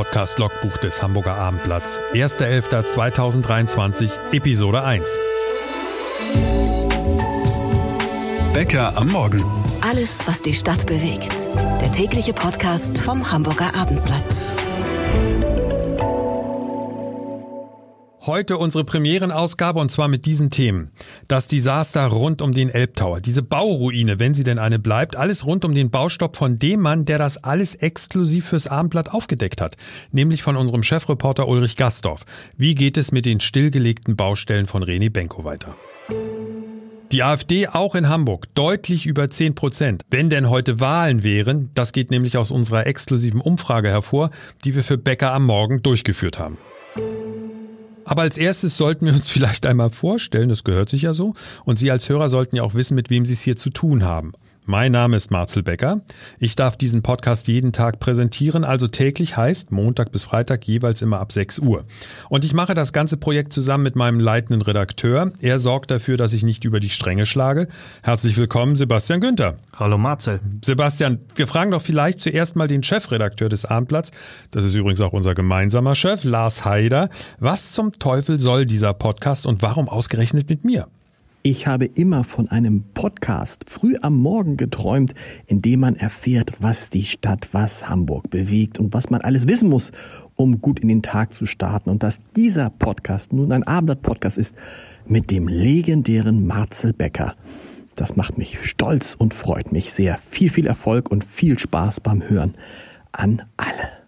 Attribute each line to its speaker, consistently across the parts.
Speaker 1: Podcast-Logbuch des Hamburger Abendblatts. 1.11.2023, Episode 1.
Speaker 2: Bäcker am Morgen.
Speaker 3: Alles, was die Stadt bewegt. Der tägliche Podcast vom Hamburger Abendblatt.
Speaker 1: Heute unsere Premierenausgabe und zwar mit diesen Themen. Das Desaster rund um den Elbtower, diese Bauruine, wenn sie denn eine bleibt, alles rund um den Baustopp von dem Mann, der das alles exklusiv fürs Abendblatt aufgedeckt hat, nämlich von unserem Chefreporter Ulrich Gastorf. Wie geht es mit den stillgelegten Baustellen von René Benko weiter? Die AfD auch in Hamburg deutlich über 10 Prozent. Wenn denn heute Wahlen wären, das geht nämlich aus unserer exklusiven Umfrage hervor, die wir für Becker am Morgen durchgeführt haben. Aber als erstes sollten wir uns vielleicht einmal vorstellen, das gehört sich ja so, und Sie als Hörer sollten ja auch wissen, mit wem Sie es hier zu tun haben. Mein Name ist Marcel Becker. Ich darf diesen Podcast jeden Tag präsentieren, also täglich heißt Montag bis Freitag jeweils immer ab 6 Uhr. Und ich mache das ganze Projekt zusammen mit meinem leitenden Redakteur. Er sorgt dafür, dass ich nicht über die Stränge schlage. Herzlich willkommen, Sebastian Günther.
Speaker 4: Hallo Marcel.
Speaker 1: Sebastian, wir fragen doch vielleicht zuerst mal den Chefredakteur des Abendblatts. Das ist übrigens auch unser gemeinsamer Chef, Lars Haider. Was zum Teufel soll dieser Podcast und warum ausgerechnet mit mir?
Speaker 4: Ich habe immer von einem Podcast früh am Morgen geträumt, in dem man erfährt, was die Stadt, was Hamburg bewegt und was man alles wissen muss, um gut in den Tag zu starten. Und dass dieser Podcast nun ein Abendblatt-Podcast ist mit dem legendären Marcel Becker. Das macht mich stolz und freut mich sehr. Viel, viel Erfolg und viel Spaß beim Hören an alle.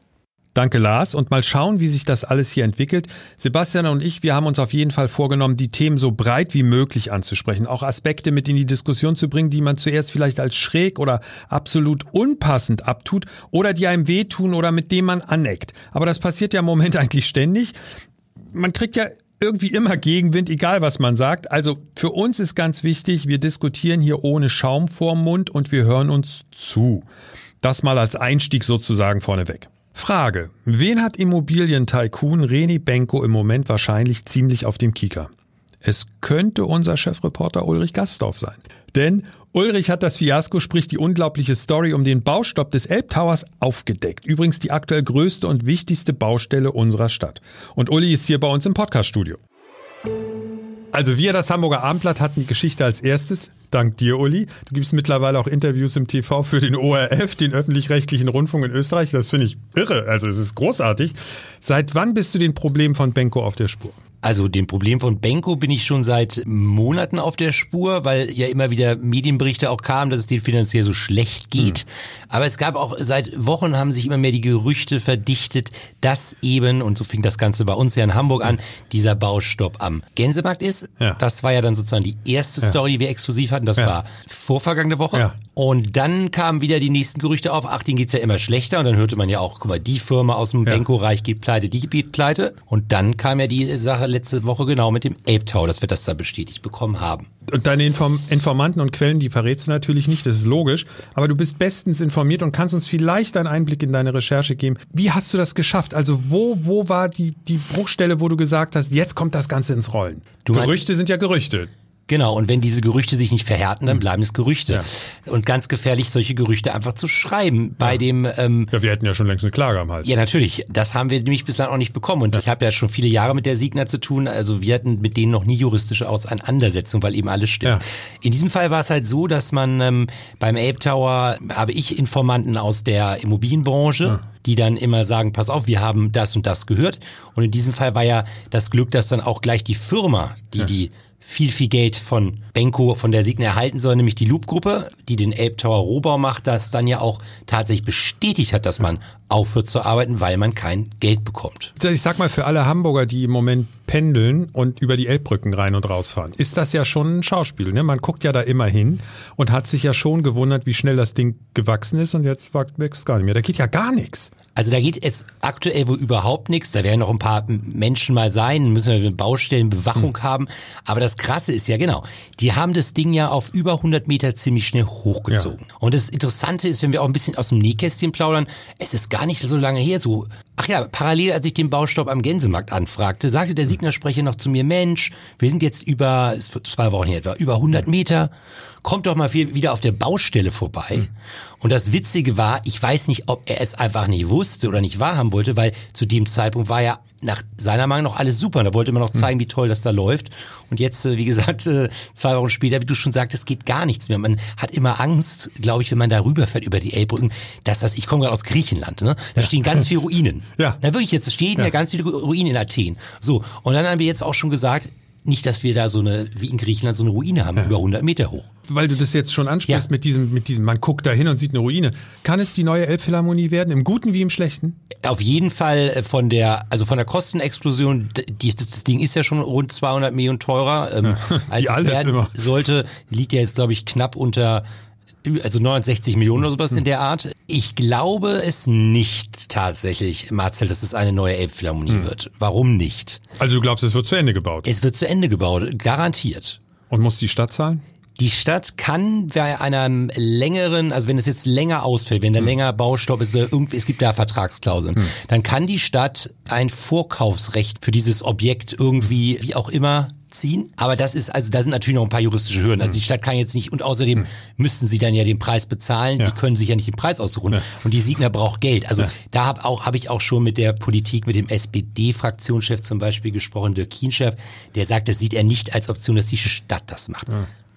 Speaker 1: Danke, Lars. Und mal schauen, wie sich das alles hier entwickelt. Sebastian und ich, wir haben uns auf jeden Fall vorgenommen, die Themen so breit wie möglich anzusprechen, auch Aspekte mit in die Diskussion zu bringen, die man zuerst vielleicht als schräg oder absolut unpassend abtut oder die einem wehtun oder mit dem man aneckt. Aber das passiert ja im Moment eigentlich ständig. Man kriegt ja irgendwie immer Gegenwind, egal was man sagt. Also für uns ist ganz wichtig, wir diskutieren hier ohne Schaum vorm Mund und wir hören uns zu. Das mal als Einstieg sozusagen vorneweg. Frage. Wen hat Immobilientycoon Reni Benko im Moment wahrscheinlich ziemlich auf dem Kieker? Es könnte unser Chefreporter Ulrich Gastdorf sein. Denn Ulrich hat das Fiasko, sprich die unglaubliche Story um den Baustopp des Elbtowers aufgedeckt. Übrigens die aktuell größte und wichtigste Baustelle unserer Stadt. Und Uli ist hier bei uns im Podcaststudio. Also wir, das Hamburger Abendblatt, hatten die Geschichte als erstes. Dank dir, Uli. Du gibst mittlerweile auch Interviews im TV für den ORF, den öffentlich-rechtlichen Rundfunk in Österreich. Das finde ich irre. Also es ist großartig. Seit wann bist du den Problemen von Benko auf der Spur?
Speaker 5: Also dem Problem von Benko bin ich schon seit Monaten auf der Spur, weil ja immer wieder Medienberichte auch kamen, dass es denen finanziell so schlecht geht. Hm. Aber es gab auch seit Wochen haben sich immer mehr die Gerüchte verdichtet, dass eben, und so fing das Ganze bei uns ja in Hamburg an, dieser Baustopp am Gänsemarkt ist. Ja. Das war ja dann sozusagen die erste ja. Story, die wir exklusiv hatten. Das ja. war vorvergangene Woche. Und dann kamen wieder die nächsten Gerüchte auf, ach, denen geht's ja immer schlechter. Und dann hörte man ja auch, guck mal, die Firma aus dem Benko-Reich geht pleite, die geht pleite. Und dann kam ja die Sache letzte Woche genau mit dem Ape dass wir das da bestätigt bekommen haben.
Speaker 1: Und deine Inform Informanten und Quellen, die verrätst du natürlich nicht, das ist logisch. Aber du bist bestens informiert und kannst uns vielleicht einen Einblick in deine Recherche geben. Wie hast du das geschafft? Also wo, wo war die, die Bruchstelle, wo du gesagt hast, jetzt kommt das Ganze ins Rollen? Du Gerüchte sind ja Gerüchte.
Speaker 5: Genau, und wenn diese Gerüchte sich nicht verhärten, dann hm. bleiben es Gerüchte. Ja. Und ganz gefährlich, solche Gerüchte einfach zu schreiben. Bei ja. dem
Speaker 1: ähm, Ja, wir hätten ja schon längst eine Klage am Hals.
Speaker 5: Ja, natürlich. Das haben wir nämlich bislang auch nicht bekommen. Und ja. ich habe ja schon viele Jahre mit der Signa zu tun. Also wir hatten mit denen noch nie juristische Auseinandersetzung, weil eben alles stimmt. In diesem Fall war es halt so, dass man ähm, beim Ape Tower habe ich Informanten aus der Immobilienbranche die dann immer sagen, pass auf, wir haben das und das gehört. Und in diesem Fall war ja das Glück, dass dann auch gleich die Firma, die ja. die viel, viel Geld von Benko, von der Signa erhalten soll, nämlich die Loop-Gruppe, die den Ape Tower Rohbau macht, das dann ja auch tatsächlich bestätigt hat, dass man aufhört zu arbeiten, weil man kein Geld bekommt.
Speaker 1: Ich sag mal, für alle Hamburger, die im Moment pendeln und über die Elbbrücken rein und rausfahren, ist das ja schon ein Schauspiel. Ne? Man guckt ja da immer hin und hat sich ja schon gewundert, wie schnell das Ding gewachsen ist und jetzt wächst gar nicht mehr. Da geht ja gar nichts.
Speaker 5: Also da geht jetzt aktuell wohl überhaupt nichts. Da werden noch ein paar Menschen mal sein, müssen wir Baustellen, Bewachung hm. haben. Aber das Krasse ist ja, genau, die haben das Ding ja auf über 100 Meter ziemlich schnell hochgezogen. Und das Interessante ist, wenn wir auch ein bisschen aus dem Nähkästchen plaudern, es ist gar nicht so lange her, so, ach ja, parallel als ich den Baustopp am Gänsemarkt anfragte, sagte der Signer-Sprecher noch zu mir, Mensch, wir sind jetzt über, wird zwei Wochen hier etwa, über 100 Meter, kommt doch mal viel- wieder auf der Baustelle vorbei. Und das Witzige war, ich weiß nicht, ob er es einfach nicht wusste oder nicht wahrhaben wollte, weil zu dem Zeitpunkt war ja nach seiner Meinung noch alles super. Da wollte man noch zeigen, wie toll das da läuft. Und jetzt, äh, wie gesagt, äh, zwei Wochen später, wie du schon sagtest, geht gar nichts mehr. Man hat immer Angst, glaube ich, wenn man da rüberfährt über die Elbbrücken, dass das, ich komme gerade aus Griechenland, ne? Da stehen ganz viele Ruinen.
Speaker 1: Ja.
Speaker 5: Na wirklich, jetzt stehen ja. ganz viele Ruinen in Athen. So, und dann haben wir jetzt auch schon gesagt, nicht, dass wir da so eine, wie in Griechenland, so eine Ruine haben, über 100 Meter hoch.
Speaker 1: Weil du das jetzt schon ansprichst
Speaker 5: Ja.
Speaker 1: mit diesem, mit diesem, man guckt da hin und sieht eine Ruine. Kann es die neue Elbphilharmonie werden, im Guten wie im Schlechten?
Speaker 5: Auf jeden Fall äh, von der, also von der Kostenexplosion, die, das, Ding ist ja schon rund 200 Millionen teurer, ähm, als
Speaker 1: Wie
Speaker 5: es werden
Speaker 1: immer.
Speaker 5: sollte, liegt ja jetzt glaube ich knapp unter also 69 Millionen oder sowas
Speaker 1: Hm.
Speaker 5: in der Art. Ich glaube es nicht tatsächlich, Marcel, dass es eine neue Elbphilharmonie
Speaker 1: Hm.
Speaker 5: wird. Warum nicht?
Speaker 1: Also du glaubst, es wird zu Ende gebaut
Speaker 5: Es wird zu Ende gebaut, garantiert.
Speaker 1: und muss die Stadt zahlen?
Speaker 5: Die Stadt kann bei einem längeren, also wenn es jetzt länger ausfällt, wenn der länger Baustopp ist oder irgendwie, es gibt da Vertragsklauseln, dann kann die Stadt ein Vorkaufsrecht für dieses Objekt irgendwie, wie auch immer, ziehen. Aber das ist, also da sind natürlich noch ein paar juristische Hürden. Also die Stadt kann jetzt nicht, und außerdem müssten sie dann ja den Preis bezahlen.
Speaker 1: Ja.
Speaker 5: Die können sich ja nicht den Preis aussuchen. Und die Siegner braucht Geld. Also da habe auch, habe ich auch schon mit der Politik, mit dem SPD-Fraktionschef zum Beispiel gesprochen, Dirk Kienchef, der sagt, das sieht er nicht als Option, dass die Stadt das macht.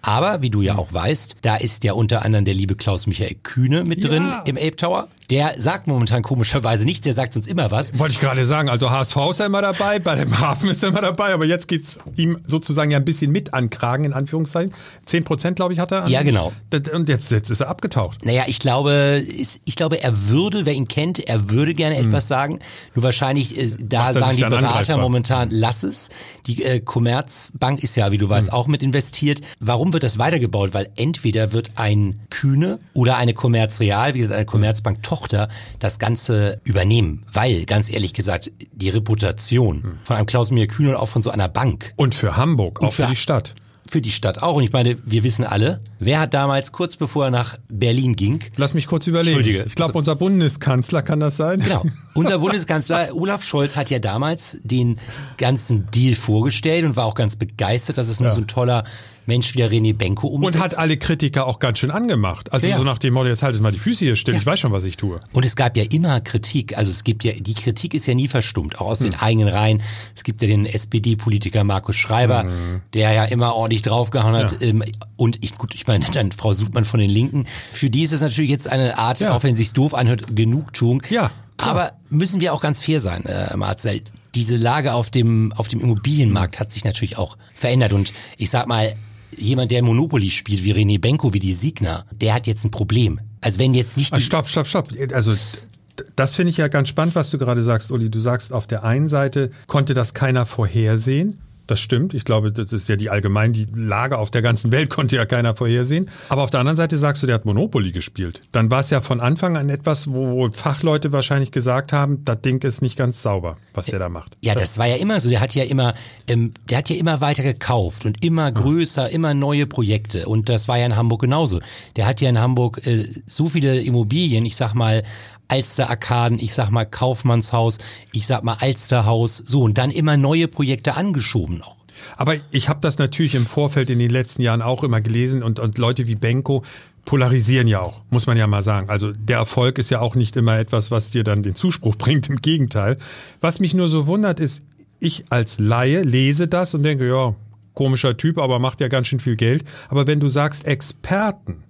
Speaker 5: Aber, wie du ja auch weißt, da ist ja unter anderem der liebe Klaus-Michael Kühne mit drin
Speaker 1: Ja.
Speaker 5: im Elbtower. Der sagt momentan komischerweise nichts, der sagt uns immer was.
Speaker 1: Wollte ich gerade sagen, also HSV ist ja immer dabei, bei dem Hafen ist er immer dabei, aber jetzt geht's ihm sozusagen ja ein bisschen mit an Kragen, in Anführungszeichen. Zehn Prozent, glaube ich, hat er. an-
Speaker 5: Ja, genau.
Speaker 1: Und jetzt, jetzt ist er abgetaucht.
Speaker 5: Naja, ich glaube, ich glaube, er würde, wer ihn kennt, er würde gerne etwas sagen. Nur wahrscheinlich, äh, da
Speaker 1: Hm. Macht er
Speaker 5: sagen die Berater
Speaker 1: angreifbar?
Speaker 5: momentan, lass es. Die äh, Commerzbank ist ja, wie du
Speaker 1: Hm.
Speaker 5: weißt, auch mit investiert. Warum wird das weitergebaut? Weil entweder wird ein Kühne oder eine Commerz Real, wie gesagt, eine Commerzbank Tochter, das Ganze übernehmen. Weil, ganz ehrlich gesagt, die Reputation
Speaker 1: Hm.
Speaker 5: von einem Klaus-Michael Kühne und auch von so einer Bank
Speaker 1: Und für Hamburg, auch für,
Speaker 5: für-
Speaker 1: die Stadt.
Speaker 5: für die Stadt auch. Und ich meine, wir wissen alle, wer hat damals kurz bevor er nach Berlin ging,
Speaker 1: Lass mich kurz überlegen.
Speaker 5: Entschuldige.
Speaker 1: Ich glaube, unser Bundeskanzler kann das sein.
Speaker 5: Genau. Unser Bundeskanzler Olaf Scholz hat ja damals den ganzen Deal vorgestellt und war auch ganz begeistert, dass es nur so ein toller Mensch wie der René Benko umsetzt.
Speaker 1: Und hat alle Kritiker auch ganz schön angemacht. Also
Speaker 5: Ja.
Speaker 1: so nach dem Motto, jetzt haltet mal die Füße hier still, ich weiß schon, was ich tue.
Speaker 5: Und es gab ja immer Kritik. Also es gibt ja, die Kritik ist ja nie verstummt, auch aus
Speaker 1: Hm.
Speaker 5: den eigenen Reihen. Es gibt ja den SPD-Politiker Markus Schreiber,
Speaker 1: Hm.
Speaker 5: der ja immer ordentlich draufgehauen hat. Ähm, Und ich, gut, ich meine, dann Frau Sudmann von den Linken. Für die ist es natürlich jetzt eine Art,
Speaker 1: Ja.
Speaker 5: auch wenn es sich doof anhört, Genugtuung.
Speaker 1: Ja, klar.
Speaker 5: Aber müssen wir auch ganz fair sein, äh, Marcel. Diese Lage auf dem, auf dem Immobilienmarkt hat sich natürlich auch verändert. Und ich sag mal, jemand, der Monopoly spielt, wie René Benko, wie die Siegner, der hat jetzt ein Problem. Also wenn jetzt nicht
Speaker 1: Ah,
Speaker 5: die,
Speaker 1: Stopp, stopp, stopp. Also das finde ich ja ganz spannend, was du gerade sagst, Uli. Du sagst, auf der einen Seite konnte das keiner vorhersehen. Das stimmt. Ich glaube, das ist ja die allgemein, die Lage auf der ganzen Welt konnte ja keiner vorhersehen. Aber auf der anderen Seite sagst du, der hat Monopoly gespielt. Dann war es ja von Anfang an etwas, wo, wo Fachleute wahrscheinlich gesagt haben, das Ding ist nicht ganz sauber, was der da macht.
Speaker 5: Ja, das war ja immer so. Der hat ja immer, ähm, der hat ja immer weiter gekauft und immer größer, immer neue Projekte. Und das war ja in Hamburg genauso. Der hat ja in Hamburg äh, so viele Immobilien, ich sag mal, Alster Arkaden, ich sag mal Kaufmannshaus, ich sag mal Alsterhaus, so und dann immer neue Projekte angeschoben noch.
Speaker 1: Aber ich habe das natürlich im Vorfeld in den letzten Jahren auch immer gelesen und, und Leute wie Benko polarisieren ja auch, muss man ja mal sagen. Also der Erfolg ist ja auch nicht immer etwas, was dir dann den Zuspruch bringt, im Gegenteil. Was mich nur so wundert ist, ich als Laie lese das und denke, ja, komischer Typ, aber macht ja ganz schön viel Geld. Aber wenn du sagst Experten,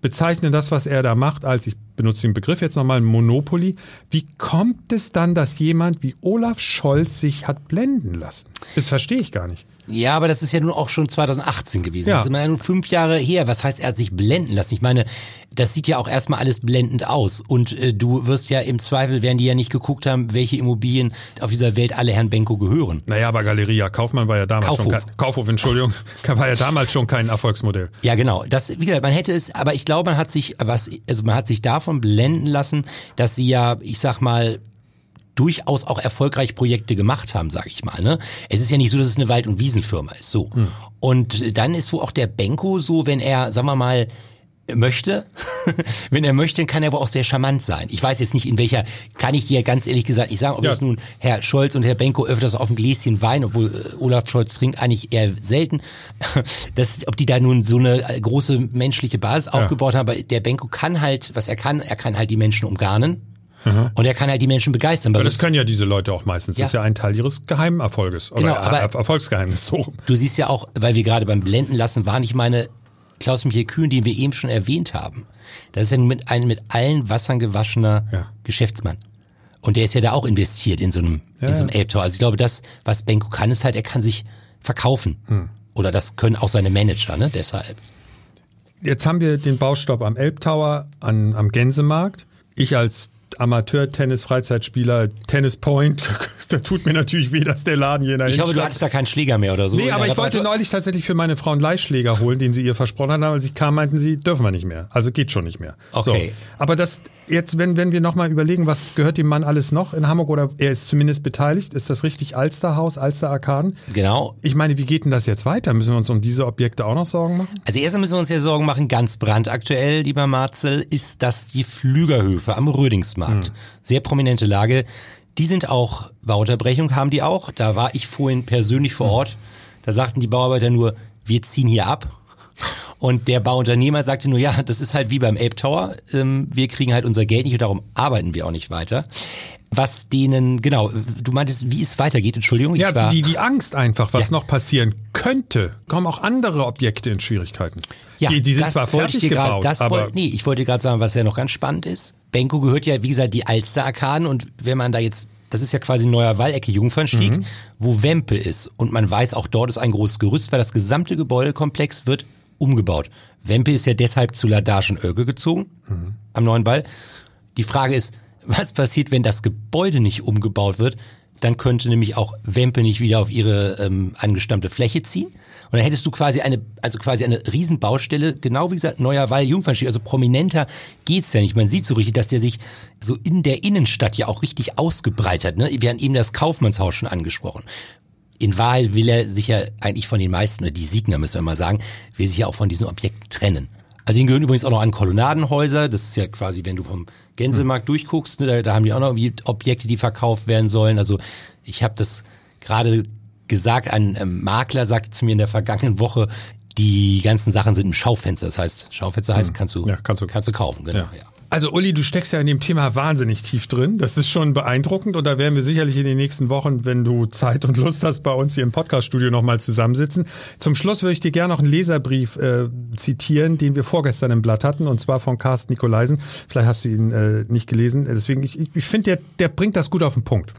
Speaker 1: bezeichnen das, was er da macht, als, ich benutze den Begriff jetzt nochmal, Monopoly. Wie kommt es dann, dass jemand wie Olaf Scholz sich hat blenden lassen? Das verstehe ich gar nicht.
Speaker 5: Ja, aber das ist ja nun auch schon 2018 gewesen.
Speaker 1: Ja.
Speaker 5: Das ist immer nun fünf Jahre her. Was heißt, er hat sich blenden lassen? Ich meine, das sieht ja auch erstmal alles blendend aus. Und äh, du wirst ja im Zweifel, werden die ja nicht geguckt haben, welche Immobilien auf dieser Welt alle Herrn Benko gehören.
Speaker 1: Naja, aber Galeria Kaufmann war ja damals
Speaker 5: Kaufhof.
Speaker 1: schon kein, Kaufhof, Entschuldigung, war ja damals schon kein Erfolgsmodell.
Speaker 5: Ja, genau. Das, wie gesagt, man hätte es, aber ich glaube, man hat sich was, also man hat sich davon blenden lassen, dass sie ja, ich sag mal, durchaus auch erfolgreich Projekte gemacht haben, sage ich mal. Ne? Es ist ja nicht so, dass es eine Wald- und Wiesenfirma ist. So. Hm. Und dann ist so auch der Benko so, wenn er, sagen wir mal, möchte. Wenn er möchte, kann er aber auch sehr charmant sein. Ich weiß jetzt nicht, in welcher, kann ich dir ganz ehrlich gesagt nicht sagen, ob ja. es nun Herr Scholz und Herr Benko öfters auf ein Gläschen Wein, obwohl äh, Olaf Scholz trinkt eigentlich eher selten, das, ob die da nun so eine äh, große menschliche Basis ja. aufgebaut haben, aber der Benko kann halt, was er kann, er kann halt die Menschen umgarnen. Mhm. Und er kann halt die Menschen begeistern.
Speaker 1: Aber das können ja diese Leute auch meistens. Ja. Das ist ja ein Teil ihres Geheimerfolges. Oder genau, aber Erfolgsgeheimnis. So.
Speaker 5: Du siehst ja auch, weil wir gerade beim Blenden lassen waren, ich meine, Klaus-Michael Kühn, den wir eben schon erwähnt haben. Das ist ja mit ein mit allen Wassern gewaschener ja. Geschäftsmann. Und der ist ja da auch investiert in so einem, ja, in so einem Elbtor. Also ich glaube, das, was Benko kann, ist halt, er kann sich verkaufen. Hm. Oder das können auch seine Manager, ne? Deshalb.
Speaker 1: Jetzt haben wir den Baustopp am Elbtower, an, am Gänsemarkt. Ich als Amateur-Tennis-Freizeitspieler, Tennis Point, da tut mir natürlich weh, dass der Laden hier in der
Speaker 5: Ich hoffe, du hattest da keinen Schläger mehr oder so.
Speaker 1: Nee, aber ich wollte neulich tatsächlich für meine Frau einen Leihschläger holen, den sie ihr versprochen hat. Als ich kam, meinten sie, dürfen wir nicht mehr. Also geht schon nicht mehr.
Speaker 5: Okay.
Speaker 1: So. Aber das, jetzt, wenn, wenn wir nochmal überlegen, was gehört dem Mann alles noch in Hamburg oder er ist zumindest beteiligt, ist das richtig Alsterhaus, Alster Arkaden?
Speaker 5: Genau.
Speaker 1: Ich meine, wie geht denn das jetzt weiter? Müssen wir uns um diese Objekte auch noch Sorgen machen?
Speaker 5: Also erstmal müssen wir uns ja Sorgen machen, ganz brandaktuell, lieber Marzel, ist das die Flügerhöfe am Rödingsmarkt. Hm. Sehr prominente Lage. Die sind auch, Bauunterbrechung haben die auch. Da war ich vorhin persönlich vor hm. Ort. Da sagten die Bauarbeiter nur, wir ziehen hier ab und der Bauunternehmer sagte nur, ja, das ist halt wie beim Ape Tower. Ähm, wir kriegen halt unser Geld nicht und darum arbeiten wir auch nicht weiter. Was denen, genau, du meintest, wie es weitergeht, Entschuldigung.
Speaker 1: Ich ja, war, die, die Angst einfach, was ja. noch passieren könnte. Kommen auch andere Objekte in Schwierigkeiten.
Speaker 5: Ja,
Speaker 1: die, die sind zwar fertig gebaut, grad,
Speaker 5: das
Speaker 1: aber...
Speaker 5: Wollt, nee, ich wollte gerade sagen, was ja noch ganz spannend ist. Benko gehört ja, wie gesagt, die Alster-Arkaden und wenn man da jetzt das ist ja quasi ein neuer Wallecke Jungfernstieg, mhm. wo Wempe ist. Und man weiß, auch dort ist ein großes Gerüst, weil das gesamte Gebäudekomplex wird umgebaut. Wempe ist ja deshalb zu Ladaschen Oelke gezogen, mhm. am neuen Ball. Die Frage ist, was passiert, wenn das Gebäude nicht umgebaut wird? Dann könnte nämlich auch Wempe nicht wieder auf ihre ähm, angestammte Fläche ziehen. Und dann hättest du quasi eine, also quasi eine Riesenbaustelle, genau wie gesagt, neuer Wall, Jungfernstieg, also prominenter geht's ja nicht. Man sieht so richtig, dass der sich so in der Innenstadt ja auch richtig ausgebreitet. Ne? Wir haben eben das Kaufmannshaus schon angesprochen in Wahrheit will er sich ja eigentlich von den meisten, oder die Siegner müssen wir mal sagen, will sich ja auch von diesen Objekten trennen. Also ihnen gehören übrigens auch noch an Kolonnadenhäuser. Das ist ja quasi, wenn du vom Gänsemarkt hm. durchguckst, ne, da, da haben die auch noch Objekte, die verkauft werden sollen. Also ich habe das gerade gesagt, ein ähm, Makler sagte zu mir in der vergangenen Woche, die ganzen Sachen sind im Schaufenster. Das heißt, Schaufenster heißt, hm. kannst du, ja, kannst du, kannst du kaufen. Genau, ja. ja.
Speaker 1: Also Uli, du steckst ja in dem Thema wahnsinnig tief drin. Das ist schon beeindruckend und da werden wir sicherlich in den nächsten Wochen, wenn du Zeit und Lust hast, bei uns hier im Podcaststudio nochmal zusammensitzen. Zum Schluss würde ich dir gerne noch einen Leserbrief äh, zitieren, den wir vorgestern im Blatt hatten und zwar von Carsten Nikolaisen. Vielleicht hast du ihn äh, nicht gelesen. Deswegen, ich, ich finde, der, der bringt das gut auf den Punkt.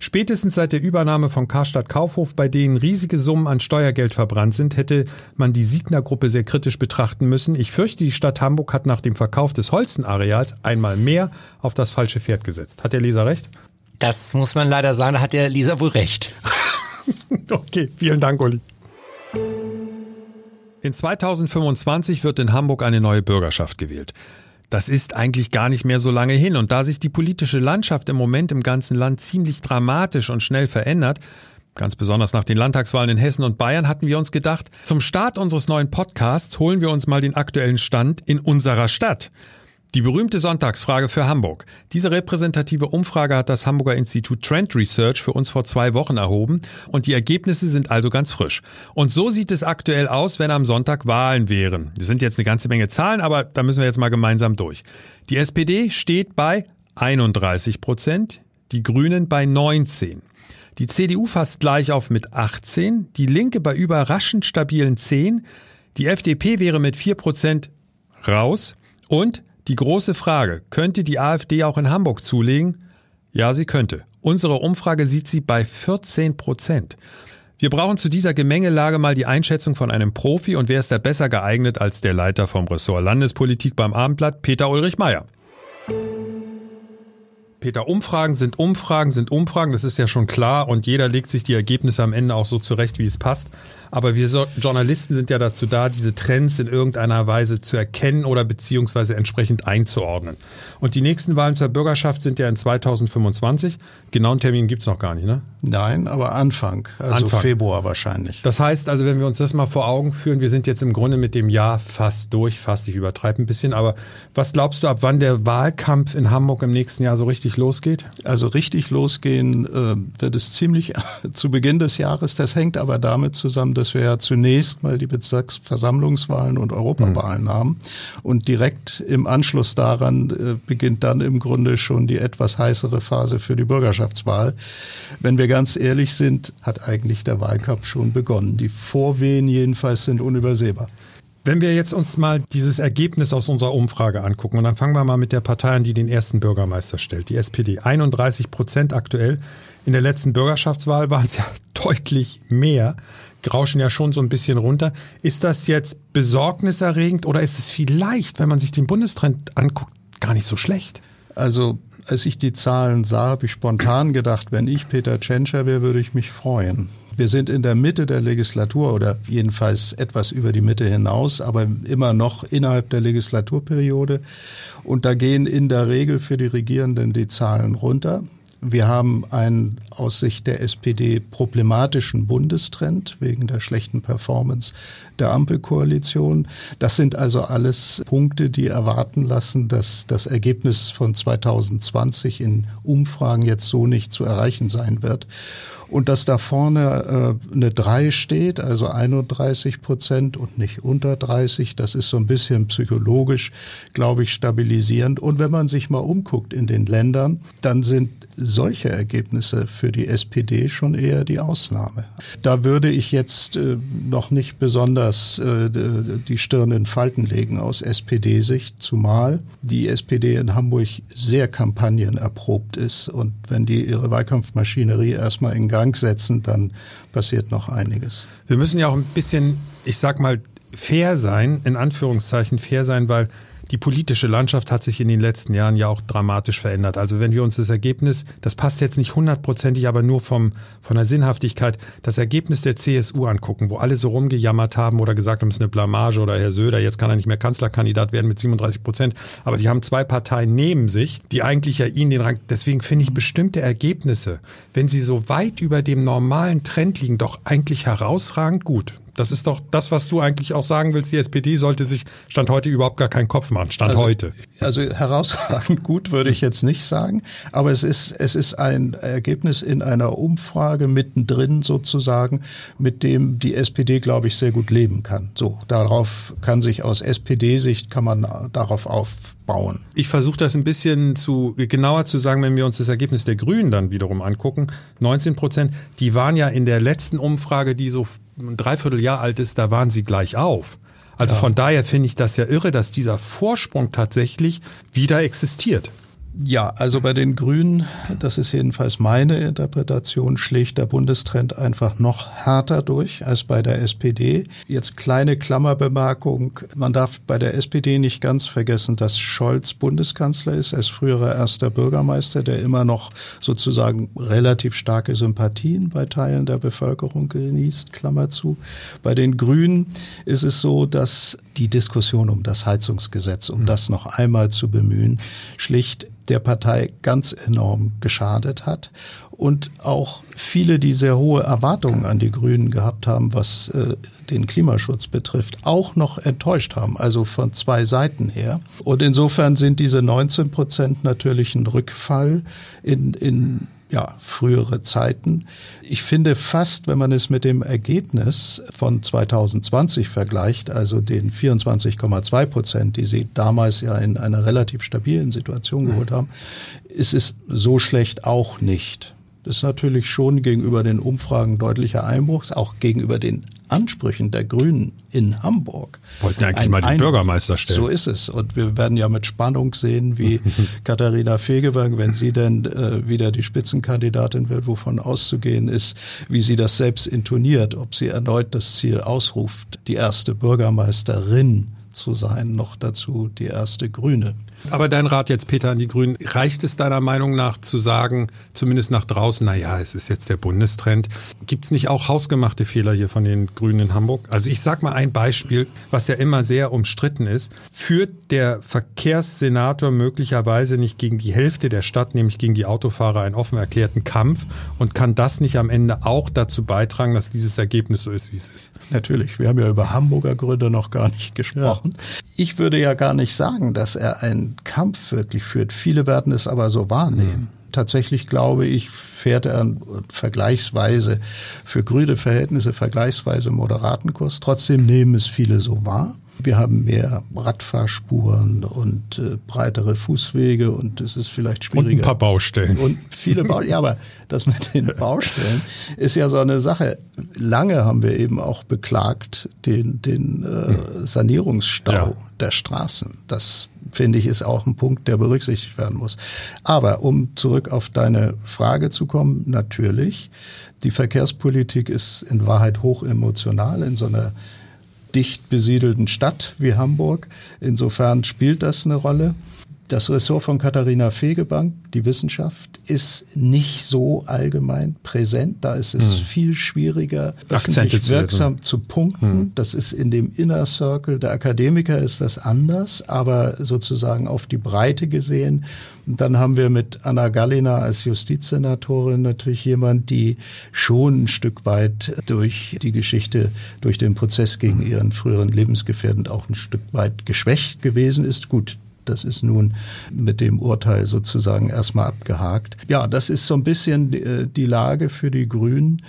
Speaker 1: Spätestens seit der Übernahme von Karstadt Kaufhof, bei denen riesige Summen an Steuergeld verbrannt sind, hätte man die Siegner-Gruppe sehr kritisch betrachten müssen. Ich fürchte, die Stadt Hamburg hat nach dem Verkauf des Holzenareals einmal mehr auf das falsche Pferd gesetzt. Hat der Leser recht?
Speaker 5: Das muss man leider sagen, da hat der Leser wohl recht.
Speaker 1: okay, vielen Dank, Uli. In 2025 wird in Hamburg eine neue Bürgerschaft gewählt. Das ist eigentlich gar nicht mehr so lange hin. Und da sich die politische Landschaft im Moment im ganzen Land ziemlich dramatisch und schnell verändert, Ganz besonders nach den Landtagswahlen in Hessen und Bayern hatten wir uns gedacht, zum Start unseres neuen Podcasts holen wir uns mal den aktuellen Stand in unserer Stadt. Die berühmte Sonntagsfrage für Hamburg. Diese repräsentative Umfrage hat das Hamburger Institut Trend Research für uns vor zwei Wochen erhoben und die Ergebnisse sind also ganz frisch. Und so sieht es aktuell aus, wenn am Sonntag Wahlen wären. Das sind jetzt eine ganze Menge Zahlen, aber da müssen wir jetzt mal gemeinsam durch. Die SPD steht bei 31 Prozent, die Grünen bei 19. Die CDU fast gleich auf mit 18, die Linke bei überraschend stabilen 10, die FDP wäre mit 4 Prozent raus und die große Frage, könnte die AfD auch in Hamburg zulegen? Ja, sie könnte. Unsere Umfrage sieht sie bei 14 Prozent. Wir brauchen zu dieser Gemengelage mal die Einschätzung von einem Profi und wer ist da besser geeignet als der Leiter vom Ressort Landespolitik beim Abendblatt, Peter Ulrich Meyer. Peter, Umfragen sind Umfragen sind Umfragen, das ist ja schon klar und jeder legt sich die Ergebnisse am Ende auch so zurecht, wie es passt. Aber wir so Journalisten sind ja dazu da, diese Trends in irgendeiner Weise zu erkennen oder beziehungsweise entsprechend einzuordnen. Und die nächsten Wahlen zur Bürgerschaft sind ja in 2025. Genauen Termin gibt's noch gar nicht, ne?
Speaker 6: Nein, aber Anfang, also
Speaker 1: Anfang.
Speaker 6: Februar wahrscheinlich.
Speaker 1: Das heißt also, wenn wir uns das mal vor Augen führen, wir sind jetzt im Grunde mit dem Jahr fast durch, fast, ich übertreibe ein bisschen, aber was glaubst du, ab wann der Wahlkampf in Hamburg im nächsten Jahr so richtig losgeht?
Speaker 6: Also richtig losgehen äh, wird es ziemlich zu Beginn des Jahres. Das hängt aber damit zusammen, dass wir ja zunächst mal die Bezirksversammlungswahlen und Europawahlen haben. Und direkt im Anschluss daran äh, beginnt dann im Grunde schon die etwas heißere Phase für die Bürgerschaftswahl. Wenn wir ganz ehrlich sind, hat eigentlich der Wahlkampf schon begonnen. Die Vorwehen jedenfalls sind unübersehbar.
Speaker 1: Wenn wir jetzt uns mal dieses Ergebnis aus unserer Umfrage angucken, und dann fangen wir mal mit der Partei an, die den ersten Bürgermeister stellt, die SPD. 31 Prozent aktuell. In der letzten Bürgerschaftswahl waren es ja deutlich mehr, grauschen ja schon so ein bisschen runter. Ist das jetzt besorgniserregend oder ist es vielleicht, wenn man sich den Bundestrend anguckt, gar nicht so schlecht?
Speaker 6: Also als ich die Zahlen sah, habe ich spontan gedacht, wenn ich Peter Tschentscher wäre, würde ich mich freuen. Wir sind in der Mitte der Legislatur oder jedenfalls etwas über die Mitte hinaus, aber immer noch innerhalb der Legislaturperiode. Und da gehen in der Regel für die Regierenden die Zahlen runter. Wir haben einen aus Sicht der SPD problematischen Bundestrend wegen der schlechten Performance der Ampelkoalition. Das sind also alles Punkte, die erwarten lassen, dass das Ergebnis von 2020 in Umfragen jetzt so nicht zu erreichen sein wird. Und dass da vorne äh, eine 3 steht, also 31 Prozent und nicht unter 30, das ist so ein bisschen psychologisch, glaube ich, stabilisierend. Und wenn man sich mal umguckt in den Ländern, dann sind solche Ergebnisse für die SPD schon eher die Ausnahme. Da würde ich jetzt äh, noch nicht besonders äh, die Stirn in Falten legen aus SPD-Sicht, zumal die SPD in Hamburg sehr kampagnenerprobt ist. Und wenn die ihre Wahlkampfmaschinerie erstmal in Gang setzen, dann passiert noch einiges.
Speaker 1: Wir müssen ja auch ein bisschen, ich sag mal, fair sein, in Anführungszeichen fair sein, weil die politische Landschaft hat sich in den letzten Jahren ja auch dramatisch verändert. Also wenn wir uns das Ergebnis, das passt jetzt nicht hundertprozentig, aber nur vom, von der Sinnhaftigkeit, das Ergebnis der CSU angucken, wo alle so rumgejammert haben oder gesagt haben, es ist eine Blamage oder Herr Söder, jetzt kann er nicht mehr Kanzlerkandidat werden mit 37 Prozent. Aber die haben zwei Parteien neben sich, die eigentlich ja ihnen den Rang, deswegen finde ich bestimmte Ergebnisse, wenn sie so weit über dem normalen Trend liegen, doch eigentlich herausragend gut. Das ist doch das, was du eigentlich auch sagen willst. Die SPD sollte sich Stand heute überhaupt gar keinen Kopf machen. Stand
Speaker 6: also,
Speaker 1: heute.
Speaker 6: Also herausragend gut würde ich jetzt nicht sagen, aber es ist, es ist ein Ergebnis in einer Umfrage mittendrin sozusagen, mit dem die SPD, glaube ich, sehr gut leben kann. So, darauf kann sich aus SPD-Sicht kann man darauf aufbauen.
Speaker 1: Ich versuche das ein bisschen zu genauer zu sagen, wenn wir uns das Ergebnis der Grünen dann wiederum angucken. 19 Prozent, die waren ja in der letzten Umfrage, die so ein Dreivierteljahr alt ist, da waren sie gleich auf. Also ja. von daher finde ich das ja irre, dass dieser Vorsprung tatsächlich wieder existiert.
Speaker 6: Ja, also bei den Grünen, das ist jedenfalls meine Interpretation, schlägt der Bundestrend einfach noch härter durch als bei der SPD. Jetzt kleine Klammerbemerkung. Man darf bei der SPD nicht ganz vergessen, dass Scholz Bundeskanzler ist, als früherer erster Bürgermeister, der immer noch sozusagen relativ starke Sympathien bei Teilen der Bevölkerung genießt, Klammer zu. Bei den Grünen ist es so, dass die Diskussion um das Heizungsgesetz, um das noch einmal zu bemühen, schlicht der Partei ganz enorm geschadet hat und auch viele, die sehr hohe Erwartungen an die Grünen gehabt haben, was äh, den Klimaschutz betrifft, auch noch enttäuscht haben, also von zwei Seiten her. Und insofern sind diese 19 Prozent natürlich ein Rückfall in, in ja, frühere Zeiten. Ich finde fast, wenn man es mit dem Ergebnis von 2020 vergleicht, also den 24,2 Prozent, die sie damals ja in einer relativ stabilen Situation geholt haben, ist es so schlecht auch nicht. Das ist natürlich schon gegenüber den Umfragen deutlicher Einbruch, auch gegenüber den Ansprüchen der Grünen in Hamburg.
Speaker 1: Wollten eigentlich mal den Bürgermeister stellen.
Speaker 6: So ist es. Und wir werden ja mit Spannung sehen, wie Katharina Fegeberg, wenn sie denn äh, wieder die Spitzenkandidatin wird, wovon auszugehen ist, wie sie das selbst intoniert, ob sie erneut das Ziel ausruft, die erste Bürgermeisterin zu sein, noch dazu die erste Grüne.
Speaker 1: Aber dein Rat jetzt, Peter, an die Grünen, reicht es deiner Meinung nach zu sagen, zumindest nach draußen, na ja, es ist jetzt der Bundestrend. Gibt es nicht auch hausgemachte Fehler hier von den Grünen in Hamburg? Also ich sag mal ein Beispiel, was ja immer sehr umstritten ist. Führt der Verkehrssenator möglicherweise nicht gegen die Hälfte der Stadt, nämlich gegen die Autofahrer, einen offen erklärten Kampf? Und kann das nicht am Ende auch dazu beitragen, dass dieses Ergebnis so ist, wie es ist?
Speaker 6: Natürlich. Wir haben ja über Hamburger Gründe noch gar nicht gesprochen. Ja. Ich würde ja gar nicht sagen, dass er einen Kampf wirklich führt. Viele werden es aber so wahrnehmen. Mhm tatsächlich glaube ich, fährt er vergleichsweise für grüne Verhältnisse vergleichsweise moderaten Kurs. Trotzdem nehmen es viele so wahr. Wir haben mehr Radfahrspuren und äh, breitere Fußwege und es ist vielleicht schwieriger. Und
Speaker 1: ein paar Baustellen.
Speaker 6: Und viele Baustellen. ja, aber das mit den Baustellen ist ja so eine Sache. Lange haben wir eben auch beklagt den, den äh, Sanierungsstau ja. der Straßen. Das finde ich ist auch ein Punkt, der berücksichtigt werden muss. Aber um zurück auf deine Frage zu kommen, natürlich. Die Verkehrspolitik ist in Wahrheit hoch emotional in so einer dicht besiedelten Stadt wie Hamburg. Insofern spielt das eine Rolle. Das Ressort von Katharina Fegebank, die Wissenschaft, ist nicht so allgemein präsent. Da ist es hm. viel schwieriger, öffentlich wirksam zu punkten. Hm. Das ist in dem Inner Circle der Akademiker ist das anders, aber sozusagen auf die Breite gesehen. Und dann haben wir mit Anna Gallina als Justizsenatorin natürlich jemand, die schon ein Stück weit durch die Geschichte, durch den Prozess gegen hm. ihren früheren Lebensgefährten auch ein Stück weit geschwächt gewesen ist. Gut, das ist nun mit dem Urteil sozusagen erstmal abgehakt. Ja, das ist so ein bisschen äh, die Lage für die Grünen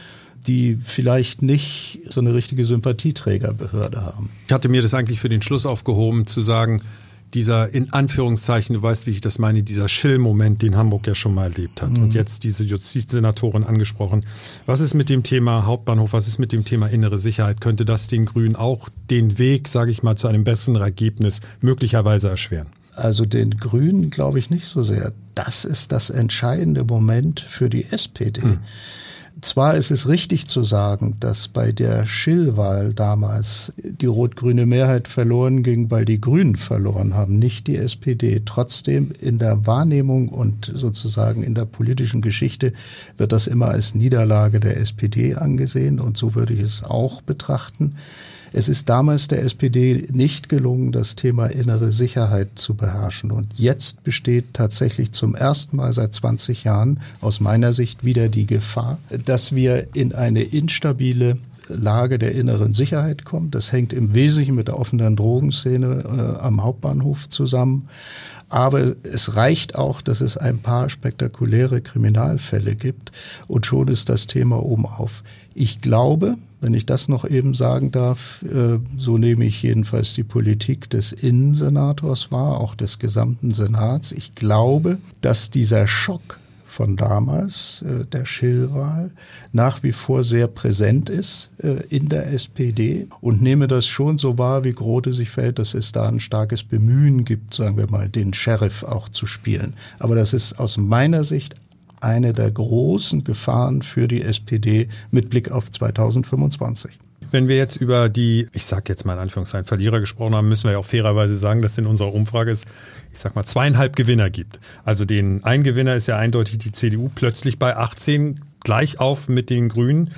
Speaker 6: die vielleicht nicht so eine richtige Sympathieträgerbehörde haben.
Speaker 1: Ich hatte mir das eigentlich für den Schluss aufgehoben, zu sagen, dieser in Anführungszeichen, du weißt, wie ich das meine, dieser Schill-Moment, den Hamburg ja schon mal erlebt hat. Mhm. Und jetzt diese Justizsenatorin angesprochen. Was ist mit dem Thema Hauptbahnhof? Was ist mit dem Thema innere Sicherheit? Könnte das den Grünen auch den Weg, sage ich mal, zu einem besseren Ergebnis möglicherweise erschweren?
Speaker 6: Also den Grünen glaube ich nicht so sehr. Das ist das entscheidende Moment für die SPD. Hm. Zwar ist es richtig zu sagen, dass bei der Schill-Wahl damals die rot-grüne Mehrheit verloren ging, weil die Grünen verloren haben, nicht die SPD. Trotzdem in der Wahrnehmung und sozusagen in der politischen Geschichte wird das immer als Niederlage der SPD angesehen und so würde ich es auch betrachten. Es ist damals der SPD nicht gelungen, das Thema innere Sicherheit zu beherrschen. Und jetzt besteht tatsächlich zum ersten Mal seit 20 Jahren aus meiner Sicht wieder die Gefahr, dass wir in eine instabile Lage der inneren Sicherheit kommen. Das hängt im Wesentlichen mit der offenen Drogenszene äh, am Hauptbahnhof zusammen. Aber es reicht auch, dass es ein paar spektakuläre Kriminalfälle gibt und schon ist das Thema oben auf. Ich glaube, wenn ich das noch eben sagen darf, äh, so nehme ich jedenfalls die Politik des Innensenators wahr, auch des gesamten Senats. Ich glaube, dass dieser Schock von damals, äh, der Schillwahl, nach wie vor sehr präsent ist äh, in der SPD und nehme das schon so wahr, wie Grote sich verhält, dass es da ein starkes Bemühen gibt, sagen wir mal, den Sheriff auch zu spielen. Aber das ist aus meiner Sicht eine der großen Gefahren für die SPD mit Blick auf 2025.
Speaker 1: Wenn wir jetzt über die, ich sage jetzt mal in Anführungszeichen, Verlierer gesprochen haben, müssen wir ja auch fairerweise sagen, dass in unserer Umfrage es, ich sag mal, zweieinhalb Gewinner gibt. Also den ein Gewinner ist ja eindeutig die CDU plötzlich bei 18 gleich auf mit den Grünen.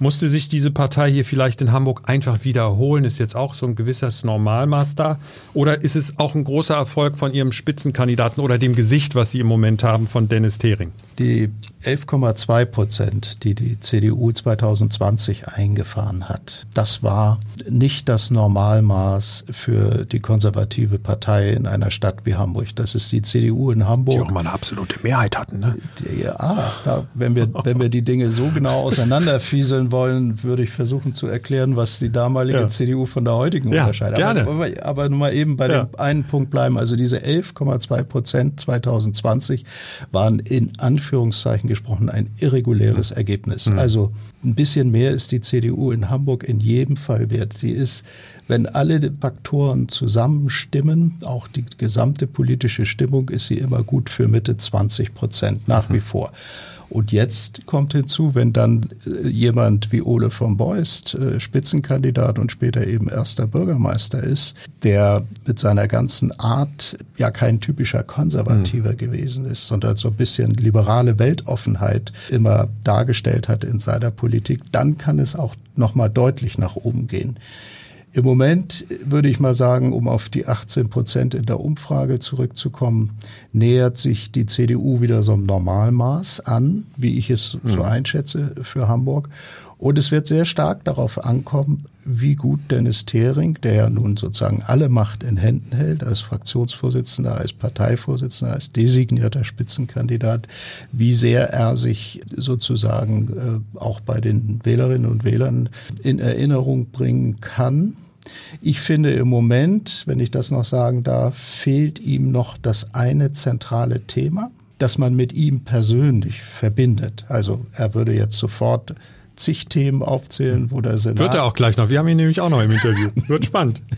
Speaker 1: Musste sich diese Partei hier vielleicht in Hamburg einfach wiederholen? Ist jetzt auch so ein gewisses Normalmaß da? Oder ist es auch ein großer Erfolg von Ihrem Spitzenkandidaten oder dem Gesicht, was Sie im Moment haben, von Dennis Thering?
Speaker 6: Die 11,2 Prozent, die die CDU 2020 eingefahren hat, das war nicht das Normalmaß für die konservative Partei in einer Stadt wie Hamburg. Das ist die CDU in Hamburg. Die
Speaker 1: auch mal eine absolute Mehrheit hatten, ne?
Speaker 6: Ja, da, wenn, wir, wenn wir die Dinge so genau auseinanderfieseln wollen, würde ich versuchen zu erklären, was die damalige ja. CDU von der heutigen ja, unterscheidet.
Speaker 1: Gerne.
Speaker 6: Aber, aber nur mal eben bei ja. dem einen Punkt bleiben. Also diese 11,2 Prozent 2020 waren in Anführungszeichen gesprochen ein irreguläres Ergebnis. Mhm. Also ein bisschen mehr ist die CDU in Hamburg in jedem Fall wert. Sie ist, wenn alle Faktoren zusammenstimmen, auch die gesamte politische Stimmung, ist sie immer gut für Mitte 20 Prozent nach mhm. wie vor. Und jetzt kommt hinzu, wenn dann äh, jemand wie Ole von Beust äh, Spitzenkandidat und später eben erster Bürgermeister ist, der mit seiner ganzen Art ja kein typischer Konservativer mhm. gewesen ist, sondern so ein bisschen liberale Weltoffenheit immer dargestellt hat in seiner Politik, dann kann es auch nochmal deutlich nach oben gehen. Im Moment würde ich mal sagen, um auf die 18 Prozent in der Umfrage zurückzukommen, nähert sich die CDU wieder so einem Normalmaß an, wie ich es so mhm. einschätze für Hamburg. Und es wird sehr stark darauf ankommen, wie gut Dennis Thering, der ja nun sozusagen alle Macht in Händen hält, als Fraktionsvorsitzender, als Parteivorsitzender, als designierter Spitzenkandidat, wie sehr er sich sozusagen äh, auch bei den Wählerinnen und Wählern in Erinnerung bringen kann. Ich finde im Moment, wenn ich das noch sagen darf, fehlt ihm noch das eine zentrale Thema, das man mit ihm persönlich verbindet. Also er würde jetzt sofort zig Themen aufzählen, wo der Senat...
Speaker 1: Wird er auch gleich noch. Wir haben ihn nämlich auch noch im Interview. Wird spannend.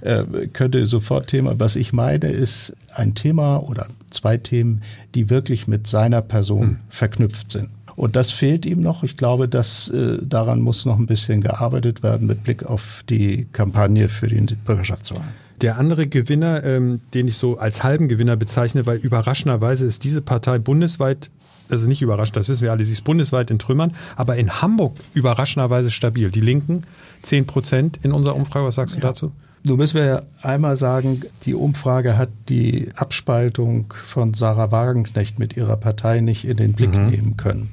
Speaker 6: Äh, könnte sofort Thema. Was ich meine, ist ein Thema oder zwei Themen, die wirklich mit seiner Person hm. verknüpft sind. Und das fehlt ihm noch. Ich glaube, dass äh, daran muss noch ein bisschen gearbeitet werden mit Blick auf die Kampagne für die Bürgerschaftswahl.
Speaker 1: Der andere Gewinner, ähm, den ich so als halben Gewinner bezeichne, weil überraschenderweise ist diese Partei bundesweit das ist nicht überraschend, das wissen wir alle, sie ist bundesweit in Trümmern, aber in Hamburg überraschenderweise stabil. Die Linken 10 Prozent in unserer Umfrage, was sagst du dazu?
Speaker 6: Nun müssen wir einmal sagen, die Umfrage hat die Abspaltung von Sarah Wagenknecht mit ihrer Partei nicht in den Blick mhm. nehmen können.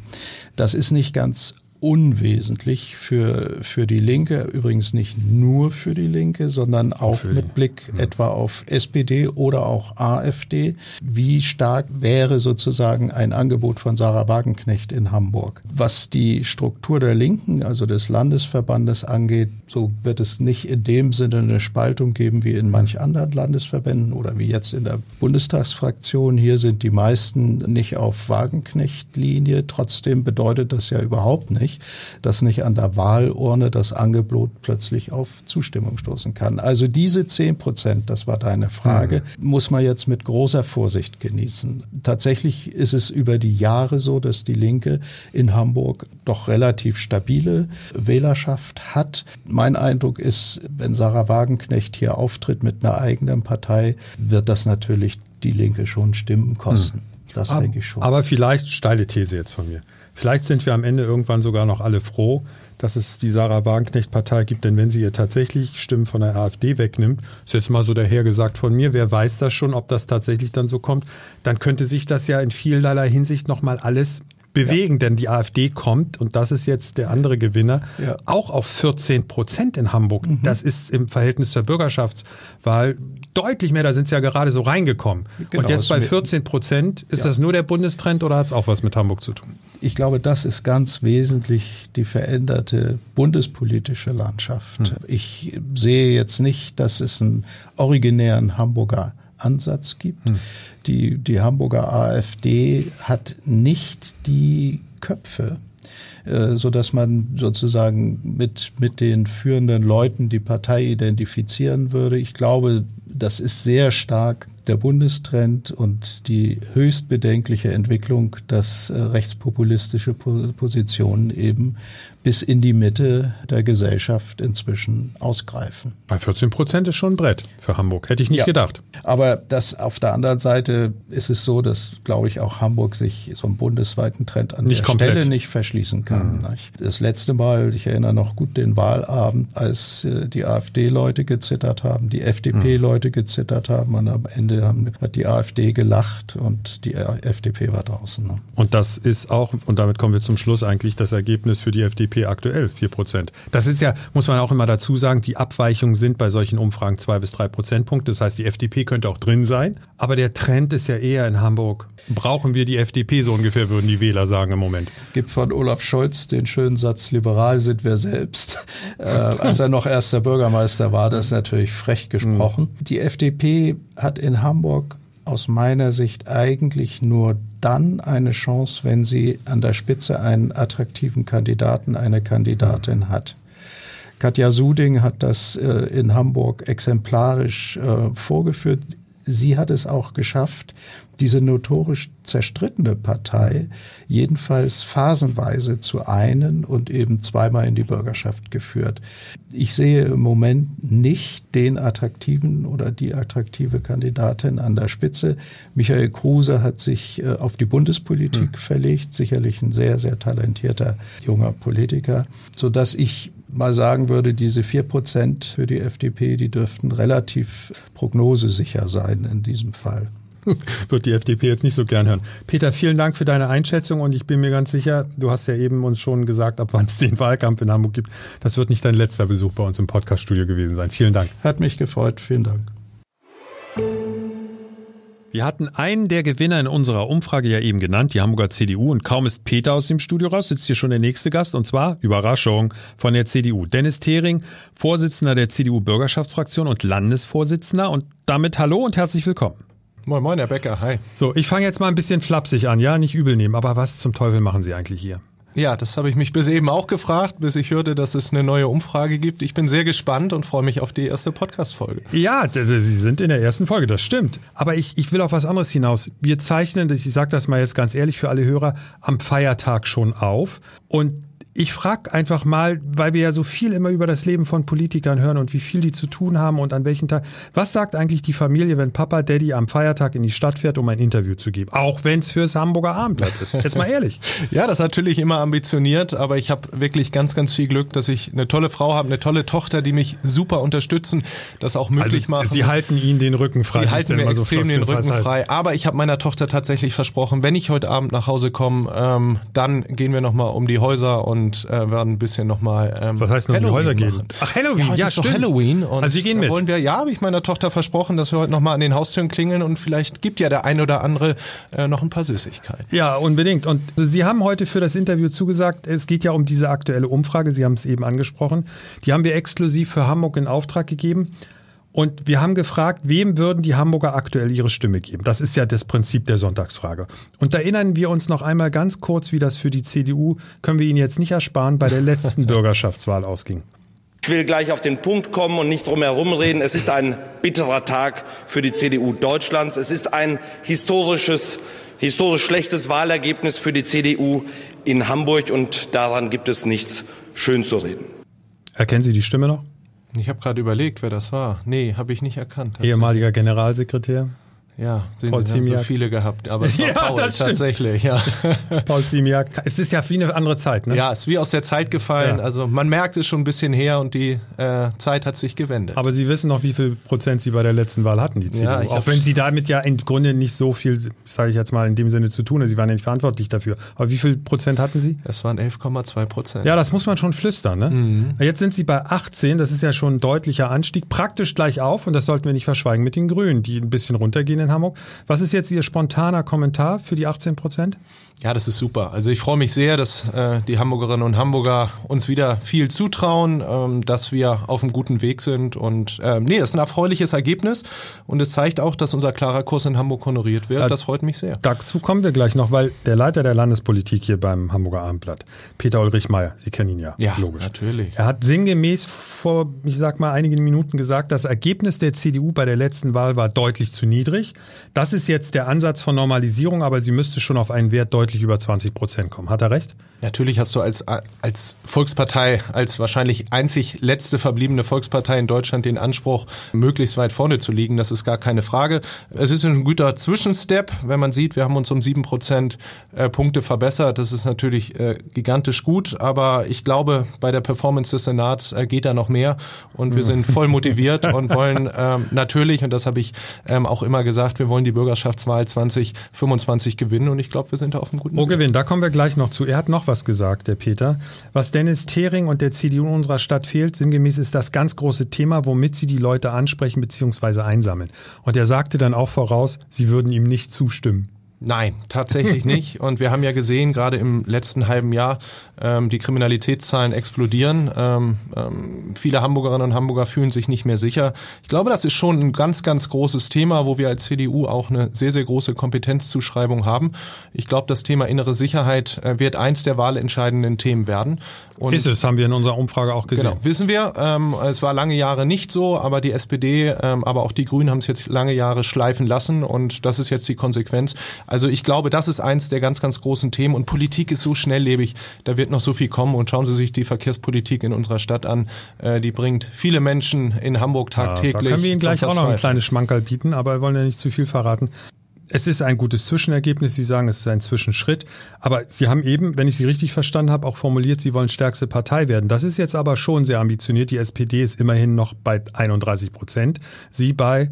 Speaker 6: Das ist nicht ganz unwesentlich für, für die Linke, übrigens nicht nur für die Linke, sondern auch mit Blick ja. etwa auf SPD oder auch AfD. Wie stark wäre sozusagen ein Angebot von Sarah Wagenknecht in Hamburg? Was die Struktur der Linken, also des Landesverbandes angeht, so wird es nicht in dem Sinne eine Spaltung geben wie in manch anderen Landesverbänden oder wie jetzt in der Bundestagsfraktion. Hier sind die meisten nicht auf Wagenknecht-Linie. Trotzdem bedeutet das ja überhaupt nicht, nicht, dass nicht an der Wahlurne das Angebot plötzlich auf Zustimmung stoßen kann. Also diese zehn Prozent, das war deine Frage, mhm. muss man jetzt mit großer Vorsicht genießen. Tatsächlich ist es über die Jahre so, dass die Linke in Hamburg doch relativ stabile Wählerschaft hat. Mein Eindruck ist, wenn Sarah Wagenknecht hier auftritt mit einer eigenen Partei, wird das natürlich die Linke schon Stimmen kosten. Mhm. Das
Speaker 1: aber,
Speaker 6: denke ich schon.
Speaker 1: Aber vielleicht steile These jetzt von mir. Vielleicht sind wir am Ende irgendwann sogar noch alle froh, dass es die Sarah Wagenknecht-Partei gibt, denn wenn sie ihr tatsächlich Stimmen von der AfD wegnimmt, ist jetzt mal so dahergesagt von mir, wer weiß das schon, ob das tatsächlich dann so kommt, dann könnte sich das ja in vielerlei Hinsicht nochmal alles bewegen, ja. denn die AfD kommt, und das ist jetzt der andere Gewinner, ja. auch auf 14 Prozent in Hamburg. Mhm. Das ist im Verhältnis zur Bürgerschaftswahl deutlich mehr, da sind sie ja gerade so reingekommen. Genau, und jetzt bei 14 Prozent, ist ja. das nur der Bundestrend oder hat es auch was mit Hamburg zu tun?
Speaker 6: Ich glaube, das ist ganz wesentlich die veränderte bundespolitische Landschaft. Hm. Ich sehe jetzt nicht, dass es einen originären Hamburger Ansatz gibt. Hm. Die, die Hamburger AfD hat nicht die Köpfe, äh, so dass man sozusagen mit, mit den führenden Leuten die Partei identifizieren würde. Ich glaube, das ist sehr stark der Bundestrend und die höchst bedenkliche Entwicklung, dass äh, rechtspopulistische Positionen eben bis in die Mitte der Gesellschaft inzwischen ausgreifen.
Speaker 1: Bei 14 Prozent ist schon ein Brett für Hamburg, hätte ich nicht ja, gedacht.
Speaker 6: Aber das auf der anderen Seite ist es so, dass, glaube ich, auch Hamburg sich so einem bundesweiten Trend an nicht der komplett. Stelle nicht verschließen kann. Mhm. Das letzte Mal, ich erinnere noch gut den Wahlabend, als äh, die AfD-Leute gezittert haben, die FDP-Leute gezittert haben und am Ende haben, hat die AfD gelacht und die FDP war draußen. Ne?
Speaker 1: Und das ist auch, und damit kommen wir zum Schluss eigentlich, das Ergebnis für die FDP Aktuell 4 Prozent. Das ist ja, muss man auch immer dazu sagen, die Abweichungen sind bei solchen Umfragen zwei bis drei Prozentpunkte. Das heißt, die FDP könnte auch drin sein. Aber der Trend ist ja eher in Hamburg. Brauchen wir die FDP so ungefähr, würden die Wähler sagen im Moment.
Speaker 6: Gibt von Olaf Scholz den schönen Satz, liberal sind wir selbst. Äh, als er noch erster Bürgermeister war, das ist natürlich frech gesprochen. Mhm. Die FDP hat in Hamburg aus meiner Sicht eigentlich nur dann eine Chance, wenn sie an der Spitze einen attraktiven Kandidaten, eine Kandidatin hat. Katja Suding hat das äh, in Hamburg exemplarisch äh, vorgeführt. sie hat es auch geschafft, diese notorisch zerstrittene Partei jedenfalls phasenweise zu einen und eben zweimal in die Bürgerschaft geführt. Ich sehe im Moment nicht den attraktiven oder die attraktive Kandidatin an der Spitze. Michael Kruse hat sich äh, auf die Bundespolitik hm. verlegt, sicherlich ein sehr, sehr talentierter junger Politiker, so dass ich mal sagen würde, diese vier Prozent für die FDP, die dürften relativ prognosesicher sein in diesem Fall.
Speaker 1: wird die FDP jetzt nicht so gern hören. Peter, vielen Dank für deine Einschätzung und ich bin mir ganz sicher, du hast ja eben uns schon gesagt, ab wann es den Wahlkampf in Hamburg gibt. Das wird nicht dein letzter Besuch bei uns im Podcaststudio gewesen sein. Vielen Dank.
Speaker 6: Hat mich gefreut. Vielen Dank.
Speaker 1: Wir hatten einen der Gewinner in unserer Umfrage ja eben genannt, die Hamburger CDU. Und kaum ist Peter aus dem Studio raus, sitzt hier schon der nächste Gast. Und zwar, Überraschung, von der CDU. Dennis Thering, Vorsitzender der CDU-Bürgerschaftsfraktion und Landesvorsitzender. Und damit hallo und herzlich willkommen.
Speaker 7: Moin, moin, Herr Becker, hi.
Speaker 1: So, ich fange jetzt mal ein bisschen flapsig an, ja, nicht übel nehmen, aber was zum Teufel machen Sie eigentlich hier?
Speaker 7: Ja, das habe ich mich bis eben auch gefragt, bis ich hörte, dass es eine neue Umfrage gibt. Ich bin sehr gespannt und freue mich auf die erste Podcast-Folge.
Speaker 1: Ja, Sie sind in der ersten Folge, das stimmt. Aber ich, ich will auf was anderes hinaus. Wir zeichnen, ich sage das mal jetzt ganz ehrlich für alle Hörer, am Feiertag schon auf. Und ich frage einfach mal, weil wir ja so viel immer über das Leben von Politikern hören und wie viel die zu tun haben und an welchen Tag. Was sagt eigentlich die Familie, wenn Papa Daddy am Feiertag in die Stadt fährt, um ein Interview zu geben? Auch wenn es fürs Hamburger Abendblatt ist. Jetzt mal ehrlich.
Speaker 7: ja, das ist natürlich immer ambitioniert, aber ich habe wirklich ganz, ganz viel Glück, dass ich eine tolle Frau habe, eine tolle Tochter, die mich super unterstützen, das auch möglich also, machen.
Speaker 1: Sie halten Ihnen den Rücken frei.
Speaker 7: Sie halten mir extrem so den Rücken frei. Aber ich habe meiner Tochter tatsächlich versprochen, wenn ich heute Abend nach Hause komme, ähm, dann gehen wir nochmal um die Häuser und äh, werden ein bisschen nochmal
Speaker 1: ähm, Was heißt noch Halloween Häuser gehen?
Speaker 7: Ach, Halloween, ja, ja stimmt.
Speaker 1: Halloween. Und also Sie gehen mit.
Speaker 7: wollen wir, ja, habe ich meiner Tochter versprochen, dass wir heute nochmal an den Haustüren klingeln und vielleicht gibt ja der ein oder andere äh, noch ein paar Süßigkeiten.
Speaker 1: Ja, unbedingt. Und Sie haben heute für das Interview zugesagt, es geht ja um diese aktuelle Umfrage, Sie haben es eben angesprochen. Die haben wir exklusiv für Hamburg in Auftrag gegeben. Und wir haben gefragt, wem würden die Hamburger aktuell ihre Stimme geben? Das ist ja das Prinzip der Sonntagsfrage. Und da erinnern wir uns noch einmal ganz kurz, wie das für die CDU, können wir Ihnen jetzt nicht ersparen, bei der letzten Bürgerschaftswahl ausging.
Speaker 8: Ich will gleich auf den Punkt kommen und nicht drum herum reden. Es ist ein bitterer Tag für die CDU Deutschlands. Es ist ein historisches, historisch schlechtes Wahlergebnis für die CDU in Hamburg und daran gibt es nichts schön zu reden.
Speaker 1: Erkennen Sie die Stimme noch?
Speaker 7: Ich habe gerade überlegt, wer das war. Nee, habe ich nicht erkannt.
Speaker 1: Ehemaliger Generalsekretär?
Speaker 7: Ja, sind Paul haben so viele gehabt, aber es war ja, Paul das tatsächlich. Ja.
Speaker 1: Paul Ziemiak. Es ist ja wie eine andere Zeit, ne?
Speaker 7: Ja, es ist wie aus der Zeit gefallen. Ja. Also man merkt es schon ein bisschen her und die äh, Zeit hat sich gewendet.
Speaker 1: Aber Sie wissen noch, wie viel Prozent Sie bei der letzten Wahl hatten, die CDU. Ja, Auch wenn Sie damit ja im Grunde nicht so viel, sage ich jetzt mal in dem Sinne zu tun haben. Sie waren ja nicht verantwortlich dafür. Aber wie viel Prozent hatten Sie?
Speaker 7: Es waren 11,2 Prozent.
Speaker 1: Ja, das muss man schon flüstern. Ne? Mhm. Jetzt sind Sie bei 18. Das ist ja schon ein deutlicher Anstieg. Praktisch gleich auf und das sollten wir nicht verschweigen mit den Grünen, die ein bisschen runtergehen in Hamburg. Was ist ist jetzt Ihr spontaner Kommentar für die 18 Prozent?
Speaker 7: Ja, das ist super. Also ich freue mich sehr, dass äh, die Hamburgerinnen und Hamburger uns wieder viel zutrauen, ähm, dass wir auf einem guten Weg sind. Und ähm, nee, es ist ein erfreuliches Ergebnis und es zeigt auch, dass unser klarer Kurs in Hamburg honoriert wird. Das freut mich sehr.
Speaker 1: Dazu kommen wir gleich noch, weil der Leiter der Landespolitik hier beim Hamburger Abendblatt, Peter Ulrich Meyer, Sie kennen ihn ja,
Speaker 7: ja logisch. natürlich.
Speaker 1: Er hat sinngemäß vor, ich sag mal, einigen Minuten gesagt, das Ergebnis der CDU bei der letzten Wahl war deutlich zu niedrig. Das ist jetzt der Ansatz von Normalisierung, aber sie müsste schon auf einen Wert deutlich deutlich über 20 Prozent kommen. Hat er recht?
Speaker 7: Natürlich hast du als, als Volkspartei, als wahrscheinlich einzig letzte verbliebene Volkspartei in Deutschland den Anspruch, möglichst weit vorne zu liegen. Das ist gar keine Frage. Es ist ein guter Zwischenstep, wenn man sieht, wir haben uns um sieben Prozent äh, Punkte verbessert. Das ist natürlich äh, gigantisch gut, aber ich glaube, bei der Performance des Senats äh, geht da noch mehr und wir sind voll motiviert und wollen ähm, natürlich, und das habe ich ähm, auch immer gesagt, wir wollen die Bürgerschaftswahl 2025 gewinnen und ich glaube, wir sind da auf einem guten
Speaker 1: Weg. Oh, gewinnen, da kommen wir gleich noch zu. Er hat noch was gesagt, der Peter. Was Dennis Thering und der CDU in unserer Stadt fehlt, sinngemäß ist das ganz große Thema, womit sie die Leute ansprechen bzw. einsammeln. Und er sagte dann auch voraus, sie würden ihm nicht zustimmen.
Speaker 7: Nein, tatsächlich nicht. Und wir haben ja gesehen, gerade im letzten halben Jahr, ähm, die Kriminalitätszahlen explodieren. Ähm, ähm, viele Hamburgerinnen und Hamburger fühlen sich nicht mehr sicher. Ich glaube, das ist schon ein ganz, ganz großes Thema, wo wir als CDU auch eine sehr, sehr große Kompetenzzuschreibung haben. Ich glaube, das Thema innere Sicherheit äh, wird eins der wahlentscheidenden Themen werden.
Speaker 1: Und ist es, haben wir in unserer Umfrage auch gesehen. Genau,
Speaker 7: wissen wir. Ähm, es war lange Jahre nicht so, aber die SPD, ähm, aber auch die Grünen haben es jetzt lange Jahre schleifen lassen und das ist jetzt die Konsequenz. Also ich glaube, das ist eins der ganz, ganz großen Themen und Politik ist so schnelllebig, da wird noch so viel kommen und schauen Sie sich die Verkehrspolitik in unserer Stadt an. Äh, die bringt viele Menschen in Hamburg tagtäglich. Ja, da
Speaker 1: können wir Ihnen gleich auch noch ein kleines Schmankerl bieten, aber wir wollen ja nicht zu viel verraten. Es ist ein gutes Zwischenergebnis. Sie sagen, es ist ein Zwischenschritt. Aber Sie haben eben, wenn ich Sie richtig verstanden habe, auch formuliert, Sie wollen stärkste Partei werden. Das ist jetzt aber schon sehr ambitioniert. Die SPD ist immerhin noch bei 31 Prozent. Sie bei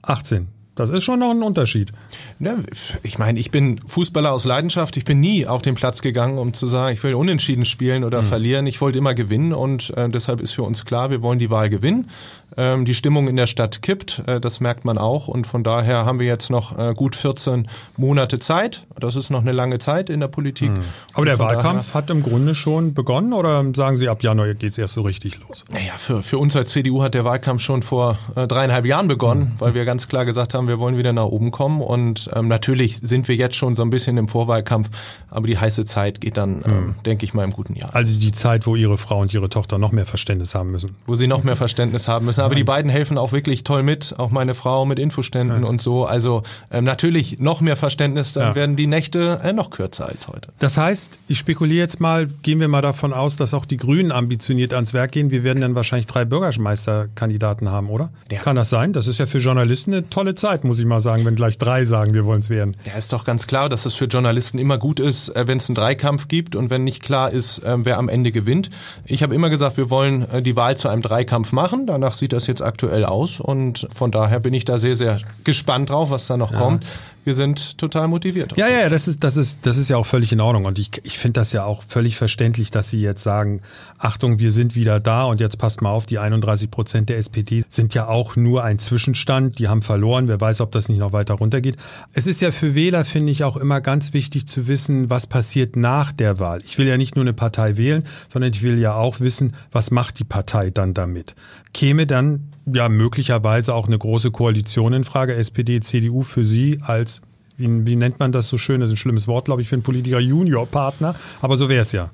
Speaker 1: 18. Das ist schon noch ein Unterschied.
Speaker 7: Ne, ich meine, ich bin Fußballer aus Leidenschaft. Ich bin nie auf den Platz gegangen, um zu sagen, ich will unentschieden spielen oder mhm. verlieren. Ich wollte immer gewinnen und äh, deshalb ist für uns klar, wir wollen die Wahl gewinnen. Ähm, die Stimmung in der Stadt kippt, äh, das merkt man auch und von daher haben wir jetzt noch äh, gut 14 Monate Zeit. Das ist noch eine lange Zeit in der Politik. Mhm.
Speaker 1: Aber der Wahlkampf hat im Grunde schon begonnen oder sagen Sie, ab Januar geht es erst so richtig los?
Speaker 7: Naja, für, für uns als CDU hat der Wahlkampf schon vor dreieinhalb Jahren begonnen, mhm. weil wir ganz klar gesagt haben, wir wollen wieder nach oben kommen und ähm, natürlich sind wir jetzt schon so ein bisschen im Vorwahlkampf, aber die heiße Zeit geht dann, ähm, mhm. denke ich mal, im guten Jahr.
Speaker 1: Also die Zeit, wo Ihre Frau und Ihre Tochter noch mehr Verständnis haben müssen.
Speaker 7: Wo sie noch mehr Verständnis haben müssen. Aber die beiden helfen auch wirklich toll mit, auch meine Frau mit Infoständen ja. und so. Also ähm, natürlich noch mehr Verständnis, dann ja. werden die Nächte äh, noch kürzer als heute.
Speaker 1: Das heißt, ich spekuliere jetzt mal, gehen wir mal davon aus, dass auch die Grünen ambitioniert ans Werk gehen. Wir werden dann wahrscheinlich drei Bürgermeisterkandidaten haben, oder? Ja. Kann das sein? Das ist ja für Journalisten eine tolle Zeit, muss ich mal sagen, wenn gleich drei sagen, wir wollen es werden.
Speaker 7: Ja, ist doch ganz klar, dass es für Journalisten immer gut ist, äh, wenn es einen Dreikampf gibt und wenn nicht klar ist, äh, wer am Ende gewinnt. Ich habe immer gesagt, wir wollen äh, die Wahl zu einem Dreikampf machen. Danach sieht das jetzt aktuell aus und von daher bin ich da sehr, sehr gespannt drauf, was da noch ja. kommt wir sind total motiviert.
Speaker 1: Ja, ja, das ist, das ist, das ist ja auch völlig in Ordnung. Und ich, ich finde das ja auch völlig verständlich, dass Sie jetzt sagen, Achtung, wir sind wieder da und jetzt passt mal auf, die 31 Prozent der SPD sind ja auch nur ein Zwischenstand. Die haben verloren. Wer weiß, ob das nicht noch weiter runtergeht. Es ist ja für Wähler, finde ich, auch immer ganz wichtig zu wissen, was passiert nach der Wahl. Ich will ja nicht nur eine Partei wählen, sondern ich will ja auch wissen, was macht die Partei dann damit. Käme dann ja möglicherweise auch eine große Koalition in Frage, SPD, CDU für Sie als wie, wie nennt man das so schön? Das ist ein schlimmes Wort, glaube ich, für einen Politiker Juniorpartner, aber so wäre es ja.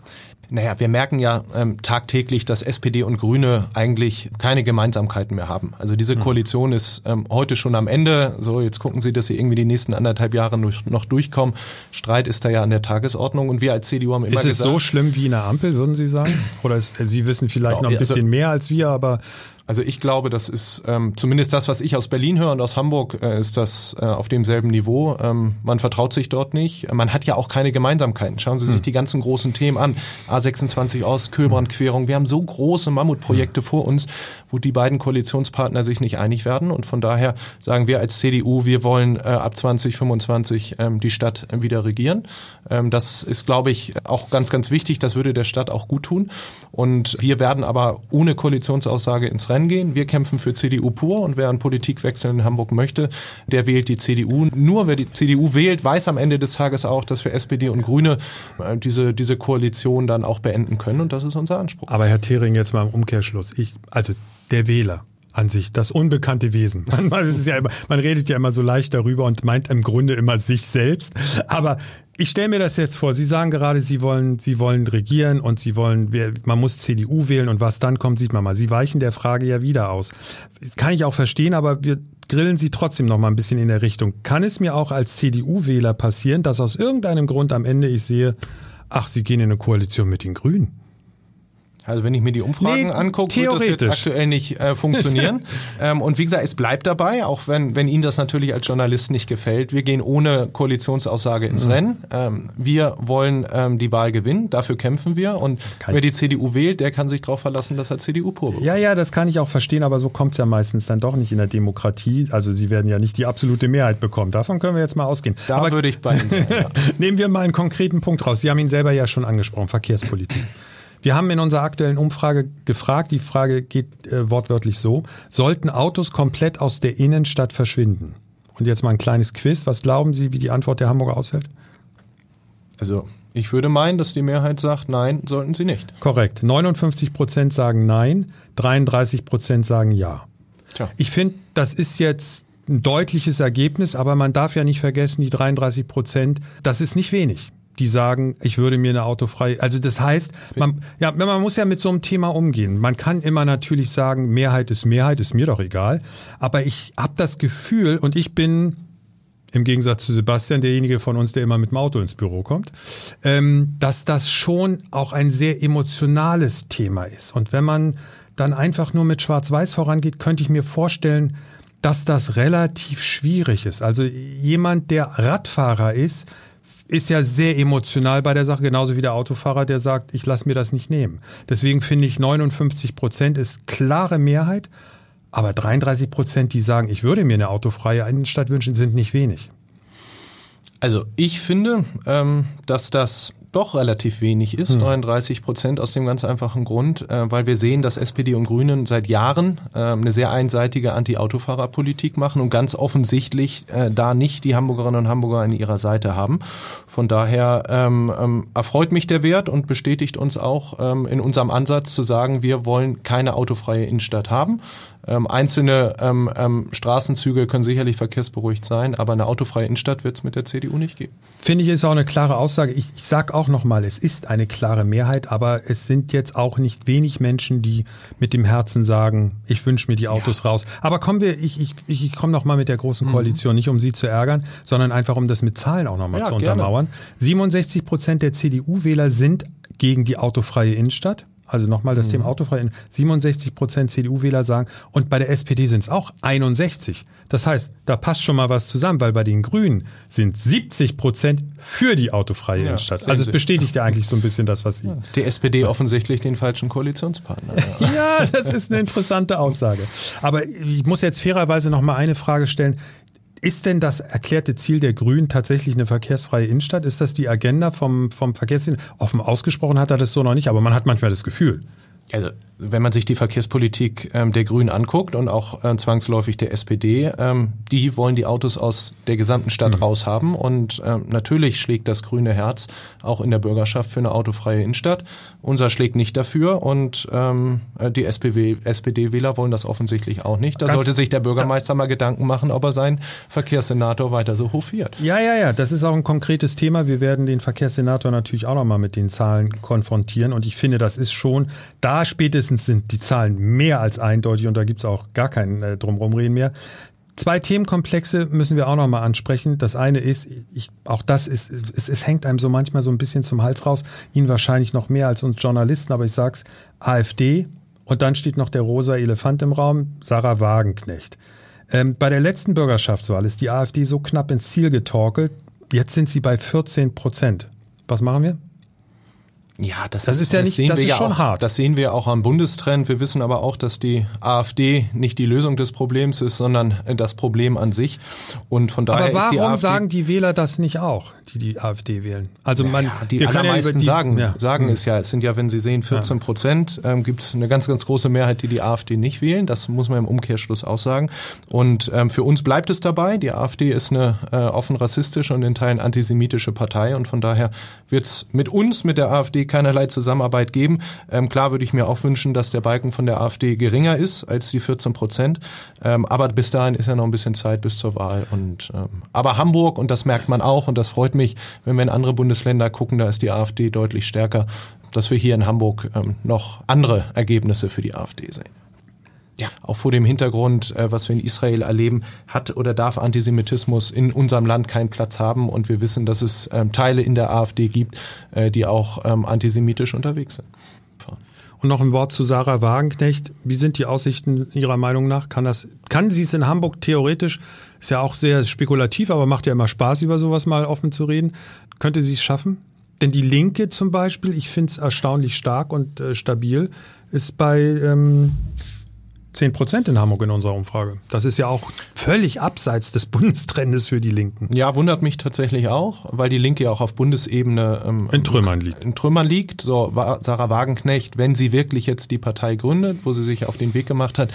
Speaker 7: Naja, wir merken ja ähm, tagtäglich, dass SPD und Grüne eigentlich keine Gemeinsamkeiten mehr haben. Also diese hm. Koalition ist ähm, heute schon am Ende. So, jetzt gucken Sie, dass Sie irgendwie die nächsten anderthalb Jahre noch durchkommen. Streit ist da ja an der Tagesordnung und wir als CDU haben immer
Speaker 1: gesagt... Ist es so schlimm wie eine Ampel, würden Sie sagen? Oder ist, Sie wissen vielleicht noch ein bisschen also, mehr als wir, aber
Speaker 7: also ich glaube, das ist ähm, zumindest das, was ich aus Berlin höre und aus Hamburg, äh, ist das äh, auf demselben Niveau. Ähm, man vertraut sich dort nicht. Man hat ja auch keine Gemeinsamkeiten. Schauen Sie sich hm. die ganzen großen Themen an. A26 aus, Kühlbrandquerung. Wir haben so große Mammutprojekte hm. vor uns, wo die beiden Koalitionspartner sich nicht einig werden. Und von daher sagen wir als CDU, wir wollen äh, ab 2025 ähm, die Stadt äh, wieder regieren. Ähm, das ist, glaube ich, auch ganz, ganz wichtig. Das würde der Stadt auch gut tun. Und wir werden aber ohne Koalitionsaussage ins Rennen Rennen gehen. Wir kämpfen für CDU pur und wer einen Politikwechsel in Hamburg möchte, der wählt die CDU. Nur wer die CDU wählt, weiß am Ende des Tages auch, dass wir SPD und Grüne äh, diese, diese Koalition dann auch beenden können und das ist unser Anspruch.
Speaker 1: Aber Herr Thering, jetzt mal im Umkehrschluss. Ich, also der Wähler, an sich, das unbekannte Wesen. Man, man, ja immer, man redet ja immer so leicht darüber und meint im Grunde immer sich selbst. Aber ich stelle mir das jetzt vor. Sie sagen gerade, Sie wollen, Sie wollen regieren und Sie wollen, man muss CDU wählen und was dann kommt, sieht man mal. Sie weichen der Frage ja wieder aus. kann ich auch verstehen, aber wir grillen Sie trotzdem noch mal ein bisschen in der Richtung. Kann es mir auch als CDU-Wähler passieren, dass aus irgendeinem Grund am Ende ich sehe, ach, Sie gehen in eine Koalition mit den Grünen?
Speaker 7: Also wenn ich mir die Umfragen nee, angucke, wird das jetzt aktuell nicht äh, funktionieren. ähm, und wie gesagt, es bleibt dabei, auch wenn, wenn Ihnen das natürlich als Journalist nicht gefällt. Wir gehen ohne Koalitionsaussage ins mhm. Rennen. Ähm, wir wollen ähm, die Wahl gewinnen, dafür kämpfen wir. Und kann wer die CDU wählt, der kann sich darauf verlassen, dass er CDU pur
Speaker 1: bekommt. Ja, ja, das kann ich auch verstehen, aber so kommt es ja meistens dann doch nicht in der Demokratie. Also Sie werden ja nicht die absolute Mehrheit bekommen. Davon können wir jetzt mal ausgehen.
Speaker 7: Da aber würde ich bei Ihnen sein, ja.
Speaker 1: Nehmen wir mal einen konkreten Punkt raus. Sie haben ihn selber ja schon angesprochen, Verkehrspolitik. Wir haben in unserer aktuellen Umfrage gefragt, die Frage geht äh, wortwörtlich so, sollten Autos komplett aus der Innenstadt verschwinden? Und jetzt mal ein kleines Quiz. Was glauben Sie, wie die Antwort der Hamburger ausfällt?
Speaker 7: Also ich würde meinen, dass die Mehrheit sagt, nein, sollten sie nicht.
Speaker 1: Korrekt. 59 Prozent sagen nein, 33 Prozent sagen ja.
Speaker 7: Tja.
Speaker 1: Ich finde, das ist jetzt ein deutliches Ergebnis, aber man darf ja nicht vergessen, die 33 Prozent, das ist nicht wenig. Die sagen, ich würde mir eine autofrei. Also das heißt, man, ja, man muss ja mit so einem Thema umgehen. Man kann immer natürlich sagen, Mehrheit ist Mehrheit, ist mir doch egal. Aber ich habe das Gefühl und ich bin im Gegensatz zu Sebastian, derjenige von uns, der immer mit dem Auto ins Büro kommt, ähm, dass das schon auch ein sehr emotionales Thema ist. Und wenn man dann einfach nur mit Schwarz-Weiß vorangeht, könnte ich mir vorstellen, dass das relativ schwierig ist. Also jemand, der Radfahrer ist, ist ja sehr emotional bei der Sache, genauso wie der Autofahrer, der sagt, ich lasse mir das nicht nehmen. Deswegen finde ich 59 Prozent ist klare Mehrheit. Aber 33 Prozent, die sagen, ich würde mir eine autofreie Innenstadt wünschen, sind nicht wenig.
Speaker 7: Also ich finde, ähm, dass das doch relativ wenig ist, hm. 33 Prozent aus dem ganz einfachen Grund, äh, weil wir sehen, dass SPD und Grünen seit Jahren äh, eine sehr einseitige Anti-Autofahrerpolitik machen und ganz offensichtlich äh, da nicht die Hamburgerinnen und Hamburger an ihrer Seite haben. Von daher ähm, ähm, erfreut mich der Wert und bestätigt uns auch ähm, in unserem Ansatz zu sagen, wir wollen keine autofreie Innenstadt haben. Ähm, einzelne ähm, ähm, Straßenzüge können sicherlich verkehrsberuhigt sein, aber eine autofreie Innenstadt wird es mit der CDU nicht geben.
Speaker 1: Finde ich ist auch eine klare Aussage. Ich, ich sage auch nochmal, es ist eine klare Mehrheit, aber es sind jetzt auch nicht wenig Menschen, die mit dem Herzen sagen, ich wünsche mir die Autos ja. raus. Aber kommen wir, ich, ich, ich komme nochmal mit der großen mhm. Koalition, mhm. nicht um Sie zu ärgern, sondern einfach um das mit Zahlen auch nochmal ja, zu untermauern. Gerne. 67 Prozent der CDU-Wähler sind gegen die autofreie Innenstadt. Also nochmal das mhm. Thema autofrei. 67 Prozent CDU-Wähler sagen, und bei der SPD sind es auch 61. Das heißt, da passt schon mal was zusammen, weil bei den Grünen sind 70 Prozent für die autofreie ja, Innenstadt. Also es bestätigt ja eigentlich so ein bisschen das, was Sie. Ja.
Speaker 7: Die SPD offensichtlich den falschen Koalitionspartner.
Speaker 1: Ja. ja, das ist eine interessante Aussage. Aber ich muss jetzt fairerweise noch mal eine Frage stellen. Ist denn das erklärte Ziel der Grünen tatsächlich eine verkehrsfreie Innenstadt? Ist das die Agenda vom, vom Verkehrsdienst? Offen ausgesprochen hat er das so noch nicht, aber man hat manchmal das Gefühl.
Speaker 7: Also wenn man sich die Verkehrspolitik ähm, der Grünen anguckt und auch äh, zwangsläufig der SPD, ähm, die wollen die Autos aus der gesamten Stadt mhm. raushaben. Und ähm, natürlich schlägt das grüne Herz auch in der Bürgerschaft für eine autofreie Innenstadt. Unser schlägt nicht dafür und ähm, äh, die SPD-Wähler wollen das offensichtlich auch nicht. Da Ganz sollte sich der Bürgermeister mal Gedanken machen, ob er seinen Verkehrssenator weiter so hofiert.
Speaker 1: Ja, ja, ja, das ist auch ein konkretes Thema. Wir werden den Verkehrssenator natürlich auch nochmal mit den Zahlen konfrontieren. Und ich finde, das ist schon, da spätestens sind die Zahlen mehr als eindeutig und da gibt es auch gar kein äh, Drumrumreden mehr. Zwei Themenkomplexe müssen wir auch noch mal ansprechen. Das eine ist, ich, auch das ist, es, es hängt einem so manchmal so ein bisschen zum Hals raus. Ihnen wahrscheinlich noch mehr als uns Journalisten, aber ich sag's, AfD und dann steht noch der rosa Elefant im Raum, Sarah Wagenknecht. Ähm, bei der letzten Bürgerschaftswahl ist die AfD so knapp ins Ziel getorkelt. Jetzt sind sie bei 14 Prozent. Was machen wir?
Speaker 7: Ja, das, das ist, ist ja nicht, das, das ist ja schon auch, hart. Das sehen wir auch am Bundestrend. Wir wissen aber auch, dass die AfD nicht die Lösung des Problems ist, sondern das Problem an sich. Und von daher
Speaker 1: aber warum
Speaker 7: ist die AfD
Speaker 1: sagen die Wähler das nicht auch, die die AfD wählen? Also man,
Speaker 7: ja, die allermeisten ja die, sagen, ja. sagen mhm. es ja. Es sind ja, wenn Sie sehen, 14 Prozent, ähm, gibt es eine ganz, ganz große Mehrheit, die die AfD nicht wählen. Das muss man im Umkehrschluss auch sagen. Und ähm, für uns bleibt es dabei. Die AfD ist eine äh, offen rassistische und in Teilen antisemitische Partei. Und von daher wird es mit uns, mit der AfD keinerlei Zusammenarbeit geben. Ähm, klar würde ich mir auch wünschen, dass der Balken von der AfD geringer ist als die 14 Prozent. Ähm, aber bis dahin ist ja noch ein bisschen Zeit bis zur Wahl. Und, ähm, aber Hamburg, und das merkt man auch, und das freut mich, wenn wir in andere Bundesländer gucken, da ist die AfD deutlich stärker, dass wir hier in Hamburg ähm, noch andere Ergebnisse für die AfD sehen. Ja. Auch vor dem Hintergrund, äh, was wir in Israel erleben, hat oder darf Antisemitismus in unserem Land keinen Platz haben. Und wir wissen, dass es ähm, Teile in der AfD gibt, äh, die auch ähm, antisemitisch unterwegs sind.
Speaker 1: Und noch ein Wort zu Sarah Wagenknecht. Wie sind die Aussichten Ihrer Meinung nach? Kann das, kann sie es in Hamburg theoretisch? Ist ja auch sehr spekulativ, aber macht ja immer Spaß, über sowas mal offen zu reden. Könnte sie es schaffen? Denn die Linke zum Beispiel, ich finde es erstaunlich stark und äh, stabil, ist bei ähm, 10 Prozent in Hamburg in unserer Umfrage. Das ist ja auch völlig abseits des Bundestrendes für die Linken.
Speaker 7: Ja, wundert mich tatsächlich auch, weil die Linke ja auch auf Bundesebene ähm,
Speaker 1: In Trümmern liegt.
Speaker 7: In Trümmern liegt. So Sarah Wagenknecht, wenn sie wirklich jetzt die Partei gründet, wo sie sich auf den Weg gemacht hat,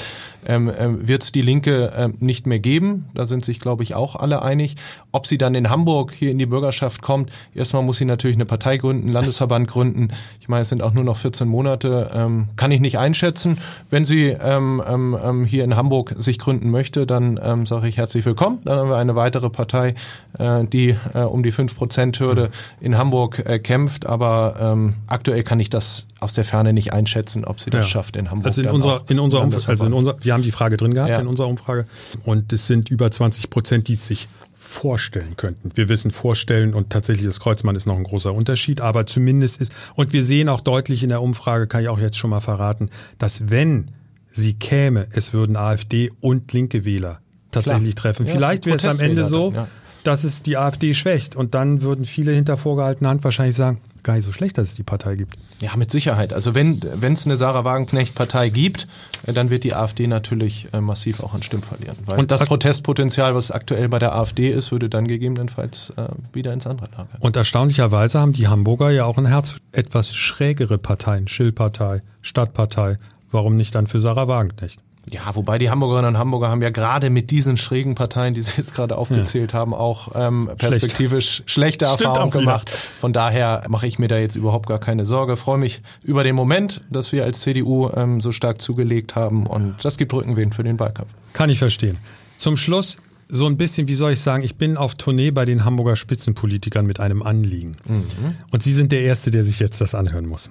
Speaker 7: ähm, ähm, wird es die Linke ähm, nicht mehr geben. Da sind sich, glaube ich, auch alle einig. Ob sie dann in Hamburg hier in die Bürgerschaft kommt, erstmal muss sie natürlich eine Partei gründen, einen Landesverband gründen. Ich meine, es sind auch nur noch 14 Monate. Ähm, kann ich nicht einschätzen. Wenn sie ähm, ähm, ähm, hier in Hamburg sich gründen möchte, dann ähm, sage ich herzlich willkommen. Dann haben wir eine weitere Partei, äh, die äh, um die 5%-Hürde in Hamburg äh, kämpft. Aber ähm, aktuell kann ich das aus der Ferne nicht einschätzen, ob sie das
Speaker 1: Ja.
Speaker 7: schafft in Hamburg.
Speaker 1: Also in unserer, in unserer Umfrage, also in unserer, wir haben die Frage drin gehabt
Speaker 7: Ja.
Speaker 1: in unserer Umfrage und es sind über 20 Prozent, die es sich vorstellen könnten. Wir wissen vorstellen und tatsächlich das Kreuzmann ist noch ein großer Unterschied, aber zumindest ist, und wir sehen auch deutlich in der Umfrage, kann ich auch jetzt schon mal verraten, dass wenn sie käme, es würden AfD und linke Wähler tatsächlich
Speaker 7: Klar.
Speaker 1: treffen.
Speaker 7: Ja,
Speaker 1: Vielleicht wäre es am Ende
Speaker 7: Protestwähler
Speaker 1: so,
Speaker 7: dann, ja.
Speaker 1: dass es die AfD schwächt und dann würden viele hinter vorgehaltener Hand wahrscheinlich sagen, gar nicht so schlecht, dass es die Partei gibt.
Speaker 7: Ja, mit Sicherheit. Also wenn wenn es eine Sarah Wagenknecht-Partei gibt, äh, dann wird die AfD natürlich äh, massiv auch an Stimmen verlieren. Weil
Speaker 1: Und
Speaker 7: das Protestpotenzial, was aktuell bei der AfD ist, würde dann gegebenenfalls äh, wieder ins andere Lager.
Speaker 1: Und erstaunlicherweise haben die Hamburger ja auch ein Herz etwas schrägere Parteien, Schillpartei, Stadtpartei. Warum nicht dann für Sarah Wagenknecht?
Speaker 7: Ja, wobei die Hamburgerinnen und Hamburger haben ja gerade mit diesen schrägen Parteien, die Sie jetzt gerade aufgezählt haben, auch ähm, perspektivisch schlechte
Speaker 1: Stimmt
Speaker 7: Erfahrungen gemacht. Von daher mache ich mir da jetzt überhaupt gar keine Sorge. Freue mich über den Moment, dass wir als CDU ähm, so stark zugelegt haben und das gibt Rückenwind für den Wahlkampf.
Speaker 1: Kann ich verstehen. Zum Schluss so ein bisschen, wie soll ich sagen, ich bin auf Tournee bei den Hamburger Spitzenpolitikern mit einem Anliegen. Und Sie sind der Erste, der sich jetzt das anhören muss.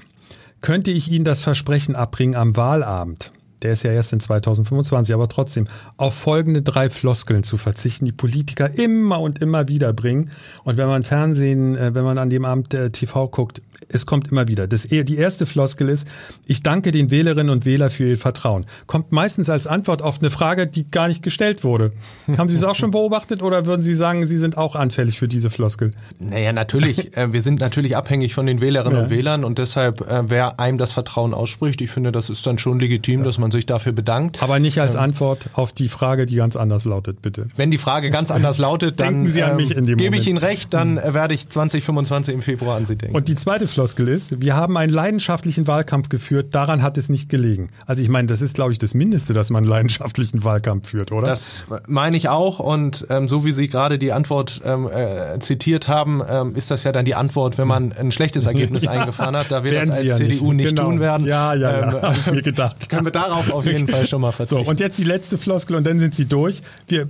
Speaker 1: Könnte ich Ihnen das Versprechen abbringen am Wahlabend? Der ist ja erst in 2025, aber trotzdem auf folgende drei Floskeln zu verzichten, die Politiker immer und immer wieder bringen. Und wenn man Fernsehen, äh, wenn man an dem Abend äh, TV guckt, es kommt immer wieder. Das, die erste Floskel ist, ich danke den Wählerinnen und Wählern für ihr Vertrauen. Kommt meistens als Antwort auf eine Frage, die gar nicht gestellt wurde. Haben Sie es auch schon beobachtet oder würden Sie sagen, Sie sind auch anfällig für diese Floskel?
Speaker 7: Naja, natürlich. äh, wir sind natürlich abhängig von den Wählerinnen
Speaker 1: Ja.
Speaker 7: und Wählern und deshalb, wer einem das Vertrauen ausspricht, ich finde, das ist dann schon legitim, dass man sich dafür bedankt.
Speaker 1: Aber nicht als Antwort auf die Frage, die ganz anders lautet, bitte.
Speaker 7: Wenn die Frage ganz anders lautet, dann
Speaker 1: Denken Sie an mich in dem
Speaker 7: gebe ich. Ihnen recht, dann äh, werde ich 2025 im Februar an Sie denken.
Speaker 1: Und die zweite Floskel ist, wir haben einen leidenschaftlichen Wahlkampf geführt, daran hat es nicht gelegen. Also ich meine, das ist, glaube ich, das Mindeste, dass man einen leidenschaftlichen Wahlkampf führt, oder?
Speaker 7: Das meine ich auch und ähm, so wie Sie gerade die Antwort ähm, äh, zitiert haben, ähm, ist das ja dann die Antwort, wenn man ein schlechtes Ergebnis eingefahren hat, da wir das als
Speaker 1: ja
Speaker 7: CDU nicht,
Speaker 1: Genau.
Speaker 7: tun werden.
Speaker 1: Ja, ja, ja,
Speaker 7: ähm,
Speaker 1: ich mir gedacht.
Speaker 7: Können wir darauf auf jeden Fall schon mal
Speaker 1: So,
Speaker 7: verzichten.
Speaker 1: und jetzt die letzte Floskel und dann sind sie durch. Wir,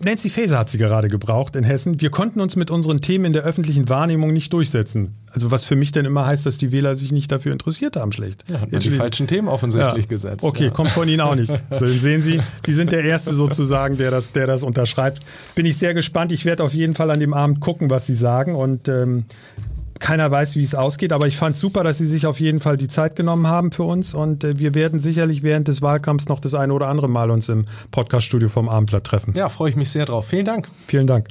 Speaker 1: Nancy Faeser hat sie gerade gebraucht in Hessen. Wir konnten uns mit unseren Themen in der öffentlichen Wahrnehmung nicht durchsetzen. Also was für mich denn immer heißt, dass die Wähler sich nicht dafür interessiert haben, schlecht.
Speaker 7: Ja, hat man die falschen Themen offensichtlich gesetzt.
Speaker 1: Okay,
Speaker 7: ja.
Speaker 1: kommt von Ihnen auch nicht. So, dann sehen Sie, Sie sind der Erste sozusagen, der das, der das unterschreibt. Bin ich sehr gespannt. Ich werde auf jeden Fall an dem Abend gucken, was Sie sagen und ähm, keiner weiß, wie es ausgeht, aber ich fand super, dass Sie sich auf jeden Fall die Zeit genommen haben für uns und äh, wir werden sicherlich während des Wahlkampfs noch das eine oder andere Mal uns im Podcaststudio vom Abendblatt treffen.
Speaker 7: Ja, freue ich mich sehr drauf. Vielen Dank.
Speaker 1: Vielen Dank.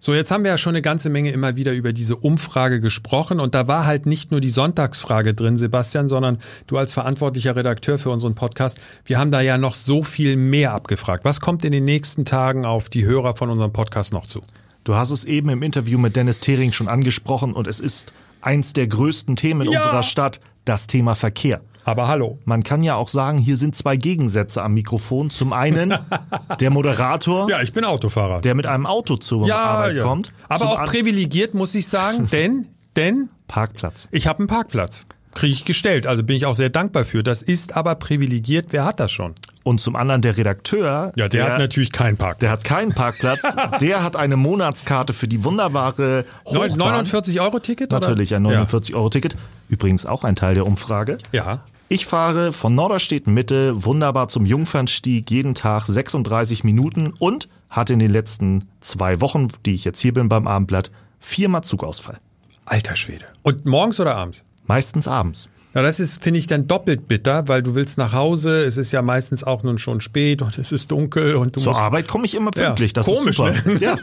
Speaker 1: So, jetzt haben wir ja schon eine ganze Menge immer wieder über diese Umfrage gesprochen und da war halt nicht nur die Sonntagsfrage drin, Sebastian, sondern du als verantwortlicher Redakteur für unseren Podcast, wir haben da ja noch so viel mehr abgefragt. Was kommt in den nächsten Tagen auf die Hörer von unserem Podcast noch zu?
Speaker 9: Du hast es eben im Interview mit Dennis Thering schon angesprochen und es ist eins der größten Themen in
Speaker 1: Ja.
Speaker 9: unserer Stadt, das Thema Verkehr.
Speaker 1: Aber hallo.
Speaker 9: Man kann ja auch sagen, hier sind zwei Gegensätze am Mikrofon. Zum einen der Moderator,
Speaker 1: Ja, ich bin Autofahrer.
Speaker 9: der mit einem Auto zur Arbeit kommt.
Speaker 1: Aber
Speaker 9: Zum
Speaker 1: auch privilegiert, muss ich sagen, denn, denn
Speaker 9: Parkplatz.
Speaker 1: ich habe einen Parkplatz. Kriege ich gestellt, also bin ich auch sehr dankbar für. Das ist aber privilegiert. Wer hat das schon?
Speaker 9: Und zum anderen der Redakteur.
Speaker 1: Ja, der, hat natürlich keinen Parkplatz.
Speaker 9: Der hat keinen Parkplatz. der hat eine Monatskarte für die wunderbare Hochbahn.
Speaker 1: 49 Euro Ticket?
Speaker 9: Natürlich ein 49-Euro-Ticket. Übrigens auch ein Teil der Umfrage.
Speaker 1: Ja. ja.
Speaker 9: Ich fahre von Norderstedt Mitte wunderbar zum Jungfernstieg jeden Tag 36 Minuten und hatte in den letzten zwei Wochen, die ich jetzt hier bin beim Abendblatt, viermal Zugausfall.
Speaker 1: Alter Schwede. Und morgens oder abends?
Speaker 9: Meistens abends.
Speaker 1: Ja, das ist, finde ich, dann doppelt bitter, weil du willst nach Hause, es ist ja meistens auch nun schon spät und es ist dunkel und du
Speaker 9: Zur. Arbeit komme ich immer
Speaker 1: Ja,
Speaker 9: pünktlich. das
Speaker 1: komisch,
Speaker 9: ist super.
Speaker 1: ne?
Speaker 9: Ja.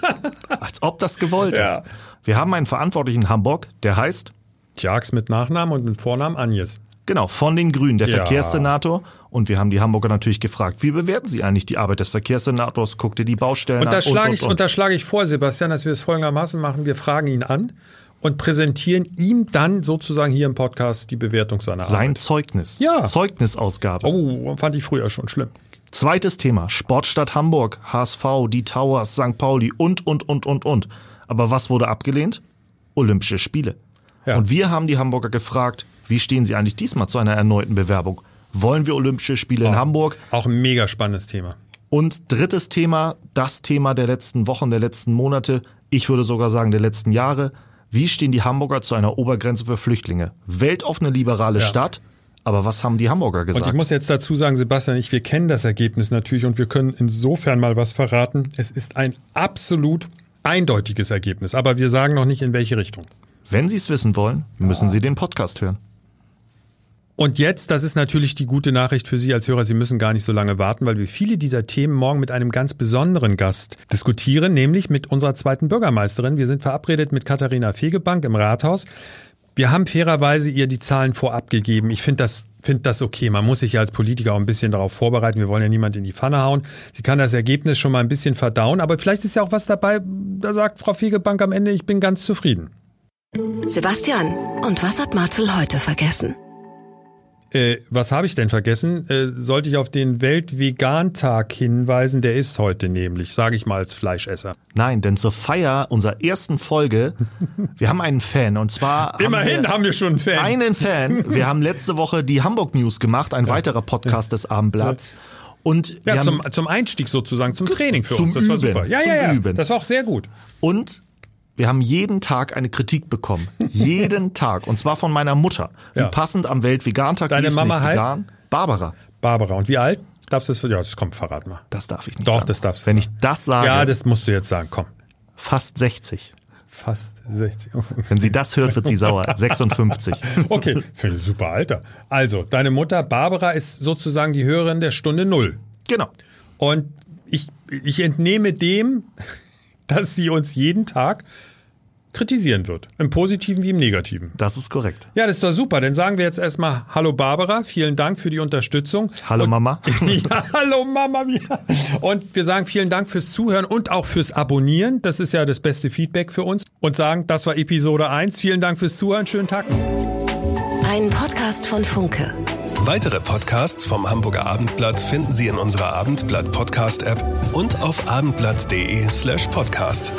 Speaker 9: Als ob das gewollt
Speaker 1: Ja.
Speaker 9: ist. Wir haben einen Verantwortlichen in Hamburg, der heißt
Speaker 1: Tjax mit Nachnamen und mit Vornamen Agnes.
Speaker 9: Genau, von den Grünen, der
Speaker 1: Ja.
Speaker 9: Verkehrssenator. Und wir haben die Hamburger natürlich gefragt, wie bewerten Sie eigentlich die Arbeit des Verkehrssenators? Guckt ihr die Baustellen
Speaker 1: Und da
Speaker 9: an?
Speaker 1: schlage ich,
Speaker 9: und,
Speaker 1: und da schlage ich vor, Sebastian, dass wir es folgendermaßen machen. Wir fragen ihn an und präsentieren ihm dann sozusagen hier im Podcast die Bewertung seiner
Speaker 9: Sein
Speaker 1: Arbeit.
Speaker 9: Zeugnis.
Speaker 1: Ja.
Speaker 9: Zeugnisausgabe.
Speaker 1: Oh, fand ich früher schon schlimm.
Speaker 9: Zweites Thema, Sportstadt Hamburg, HSV, die Towers, St. Pauli und, und, und, und, und. Aber was wurde abgelehnt? Olympische Spiele.
Speaker 1: Ja.
Speaker 9: Und wir haben die Hamburger gefragt, wie stehen sie eigentlich diesmal zu einer erneuten Bewerbung? Wollen wir Olympische Spiele in Hamburg?
Speaker 1: Auch ein mega spannendes Thema.
Speaker 9: Und drittes Thema, das Thema der letzten Wochen, der letzten Monate, ich würde sogar sagen der letzten Jahre. Wie stehen die Hamburger zu einer Obergrenze für Flüchtlinge? Weltoffene liberale
Speaker 1: Ja.
Speaker 9: Stadt, aber was haben die Hamburger gesagt?
Speaker 1: Und ich muss jetzt dazu sagen, Sebastian ich, wir kennen das Ergebnis natürlich und wir können insofern mal was verraten. Es ist ein absolut eindeutiges Ergebnis, aber wir sagen noch nicht in welche Richtung.
Speaker 9: Wenn Sie es wissen wollen, müssen Sie den Podcast hören.
Speaker 1: Und jetzt, das ist natürlich die gute Nachricht für Sie als Hörer, Sie müssen gar nicht so lange warten, weil wir viele dieser Themen morgen mit einem ganz besonderen Gast diskutieren, nämlich mit unserer zweiten Bürgermeisterin. Wir sind verabredet mit Katharina Fegebank im Rathaus. Wir haben fairerweise ihr die Zahlen vorab gegeben. Ich finde das, finde das okay. Man muss sich ja als Politiker auch ein bisschen darauf vorbereiten. Wir wollen ja niemand in die Pfanne hauen. Sie kann das Ergebnis schon mal ein bisschen verdauen, aber vielleicht ist ja auch was dabei, da sagt Frau Fegebank am Ende, ich bin ganz zufrieden.
Speaker 3: Sebastian, und was hat Marcel heute vergessen?
Speaker 1: Äh, was habe ich denn vergessen? Äh, sollte ich auf den Weltvegan-Tag hinweisen? Der ist heute nämlich, sage ich mal als Fleischesser.
Speaker 9: Nein, denn zur Feier unserer ersten Folge, wir haben einen Fan und zwar
Speaker 1: Immerhin
Speaker 9: haben wir
Speaker 1: haben wir schon einen Fan.
Speaker 9: einen Fan. Wir haben letzte Woche die Hamburg News gemacht, ein weiterer Podcast des Abendblatts. Und
Speaker 1: ja, zum, zum Einstieg sozusagen, zum Training für
Speaker 9: Zum
Speaker 1: uns. Das war
Speaker 9: Üben,
Speaker 1: super. Ja,
Speaker 9: zum
Speaker 1: ja, ja.
Speaker 9: Üben.
Speaker 1: Das war auch sehr gut.
Speaker 9: und wir haben jeden Tag eine Kritik bekommen. jeden Tag. Und zwar von meiner Mutter. Wie
Speaker 1: Ja.
Speaker 9: passend am Weltvegantag.
Speaker 1: Deine Mama
Speaker 9: nicht
Speaker 1: heißt?
Speaker 9: vegan. Barbara.
Speaker 1: Barbara. Und wie alt? Darfst du das? Ja, das kommt, verrat mal.
Speaker 9: Das darf ich nicht
Speaker 1: Doch,
Speaker 9: sagen.
Speaker 1: das darfst du
Speaker 9: Wenn ich das sage,
Speaker 1: Ja, das musst du jetzt sagen. Komm.
Speaker 9: fast 60.
Speaker 1: Fast 60.
Speaker 9: Wenn sie das hört, wird sie sauer. 56.
Speaker 1: Okay, finde ich super Alter. Also, deine Mutter Barbara ist sozusagen die Hörerin der Stunde Null.
Speaker 9: Genau.
Speaker 1: Und ich, ich entnehme dem, dass sie uns jeden Tag kritisieren wird. Im Positiven wie im Negativen.
Speaker 9: Das ist korrekt.
Speaker 1: Ja, das ist doch super. Dann sagen wir jetzt erstmal Hallo Barbara, vielen Dank für die Unterstützung.
Speaker 9: Hallo
Speaker 1: und,
Speaker 9: Mama.
Speaker 1: Ja, hallo Mama. Und wir sagen vielen Dank fürs Zuhören und auch fürs Abonnieren. Das ist ja das beste Feedback für uns. Und sagen, das war Episode 1. Vielen Dank fürs Zuhören. Schönen Tag.
Speaker 3: Ein Podcast von Funke.
Speaker 2: Weitere Podcasts vom Hamburger Abendblatt finden Sie in unserer Abendblatt Podcast App und auf abendblatt.de slash podcast.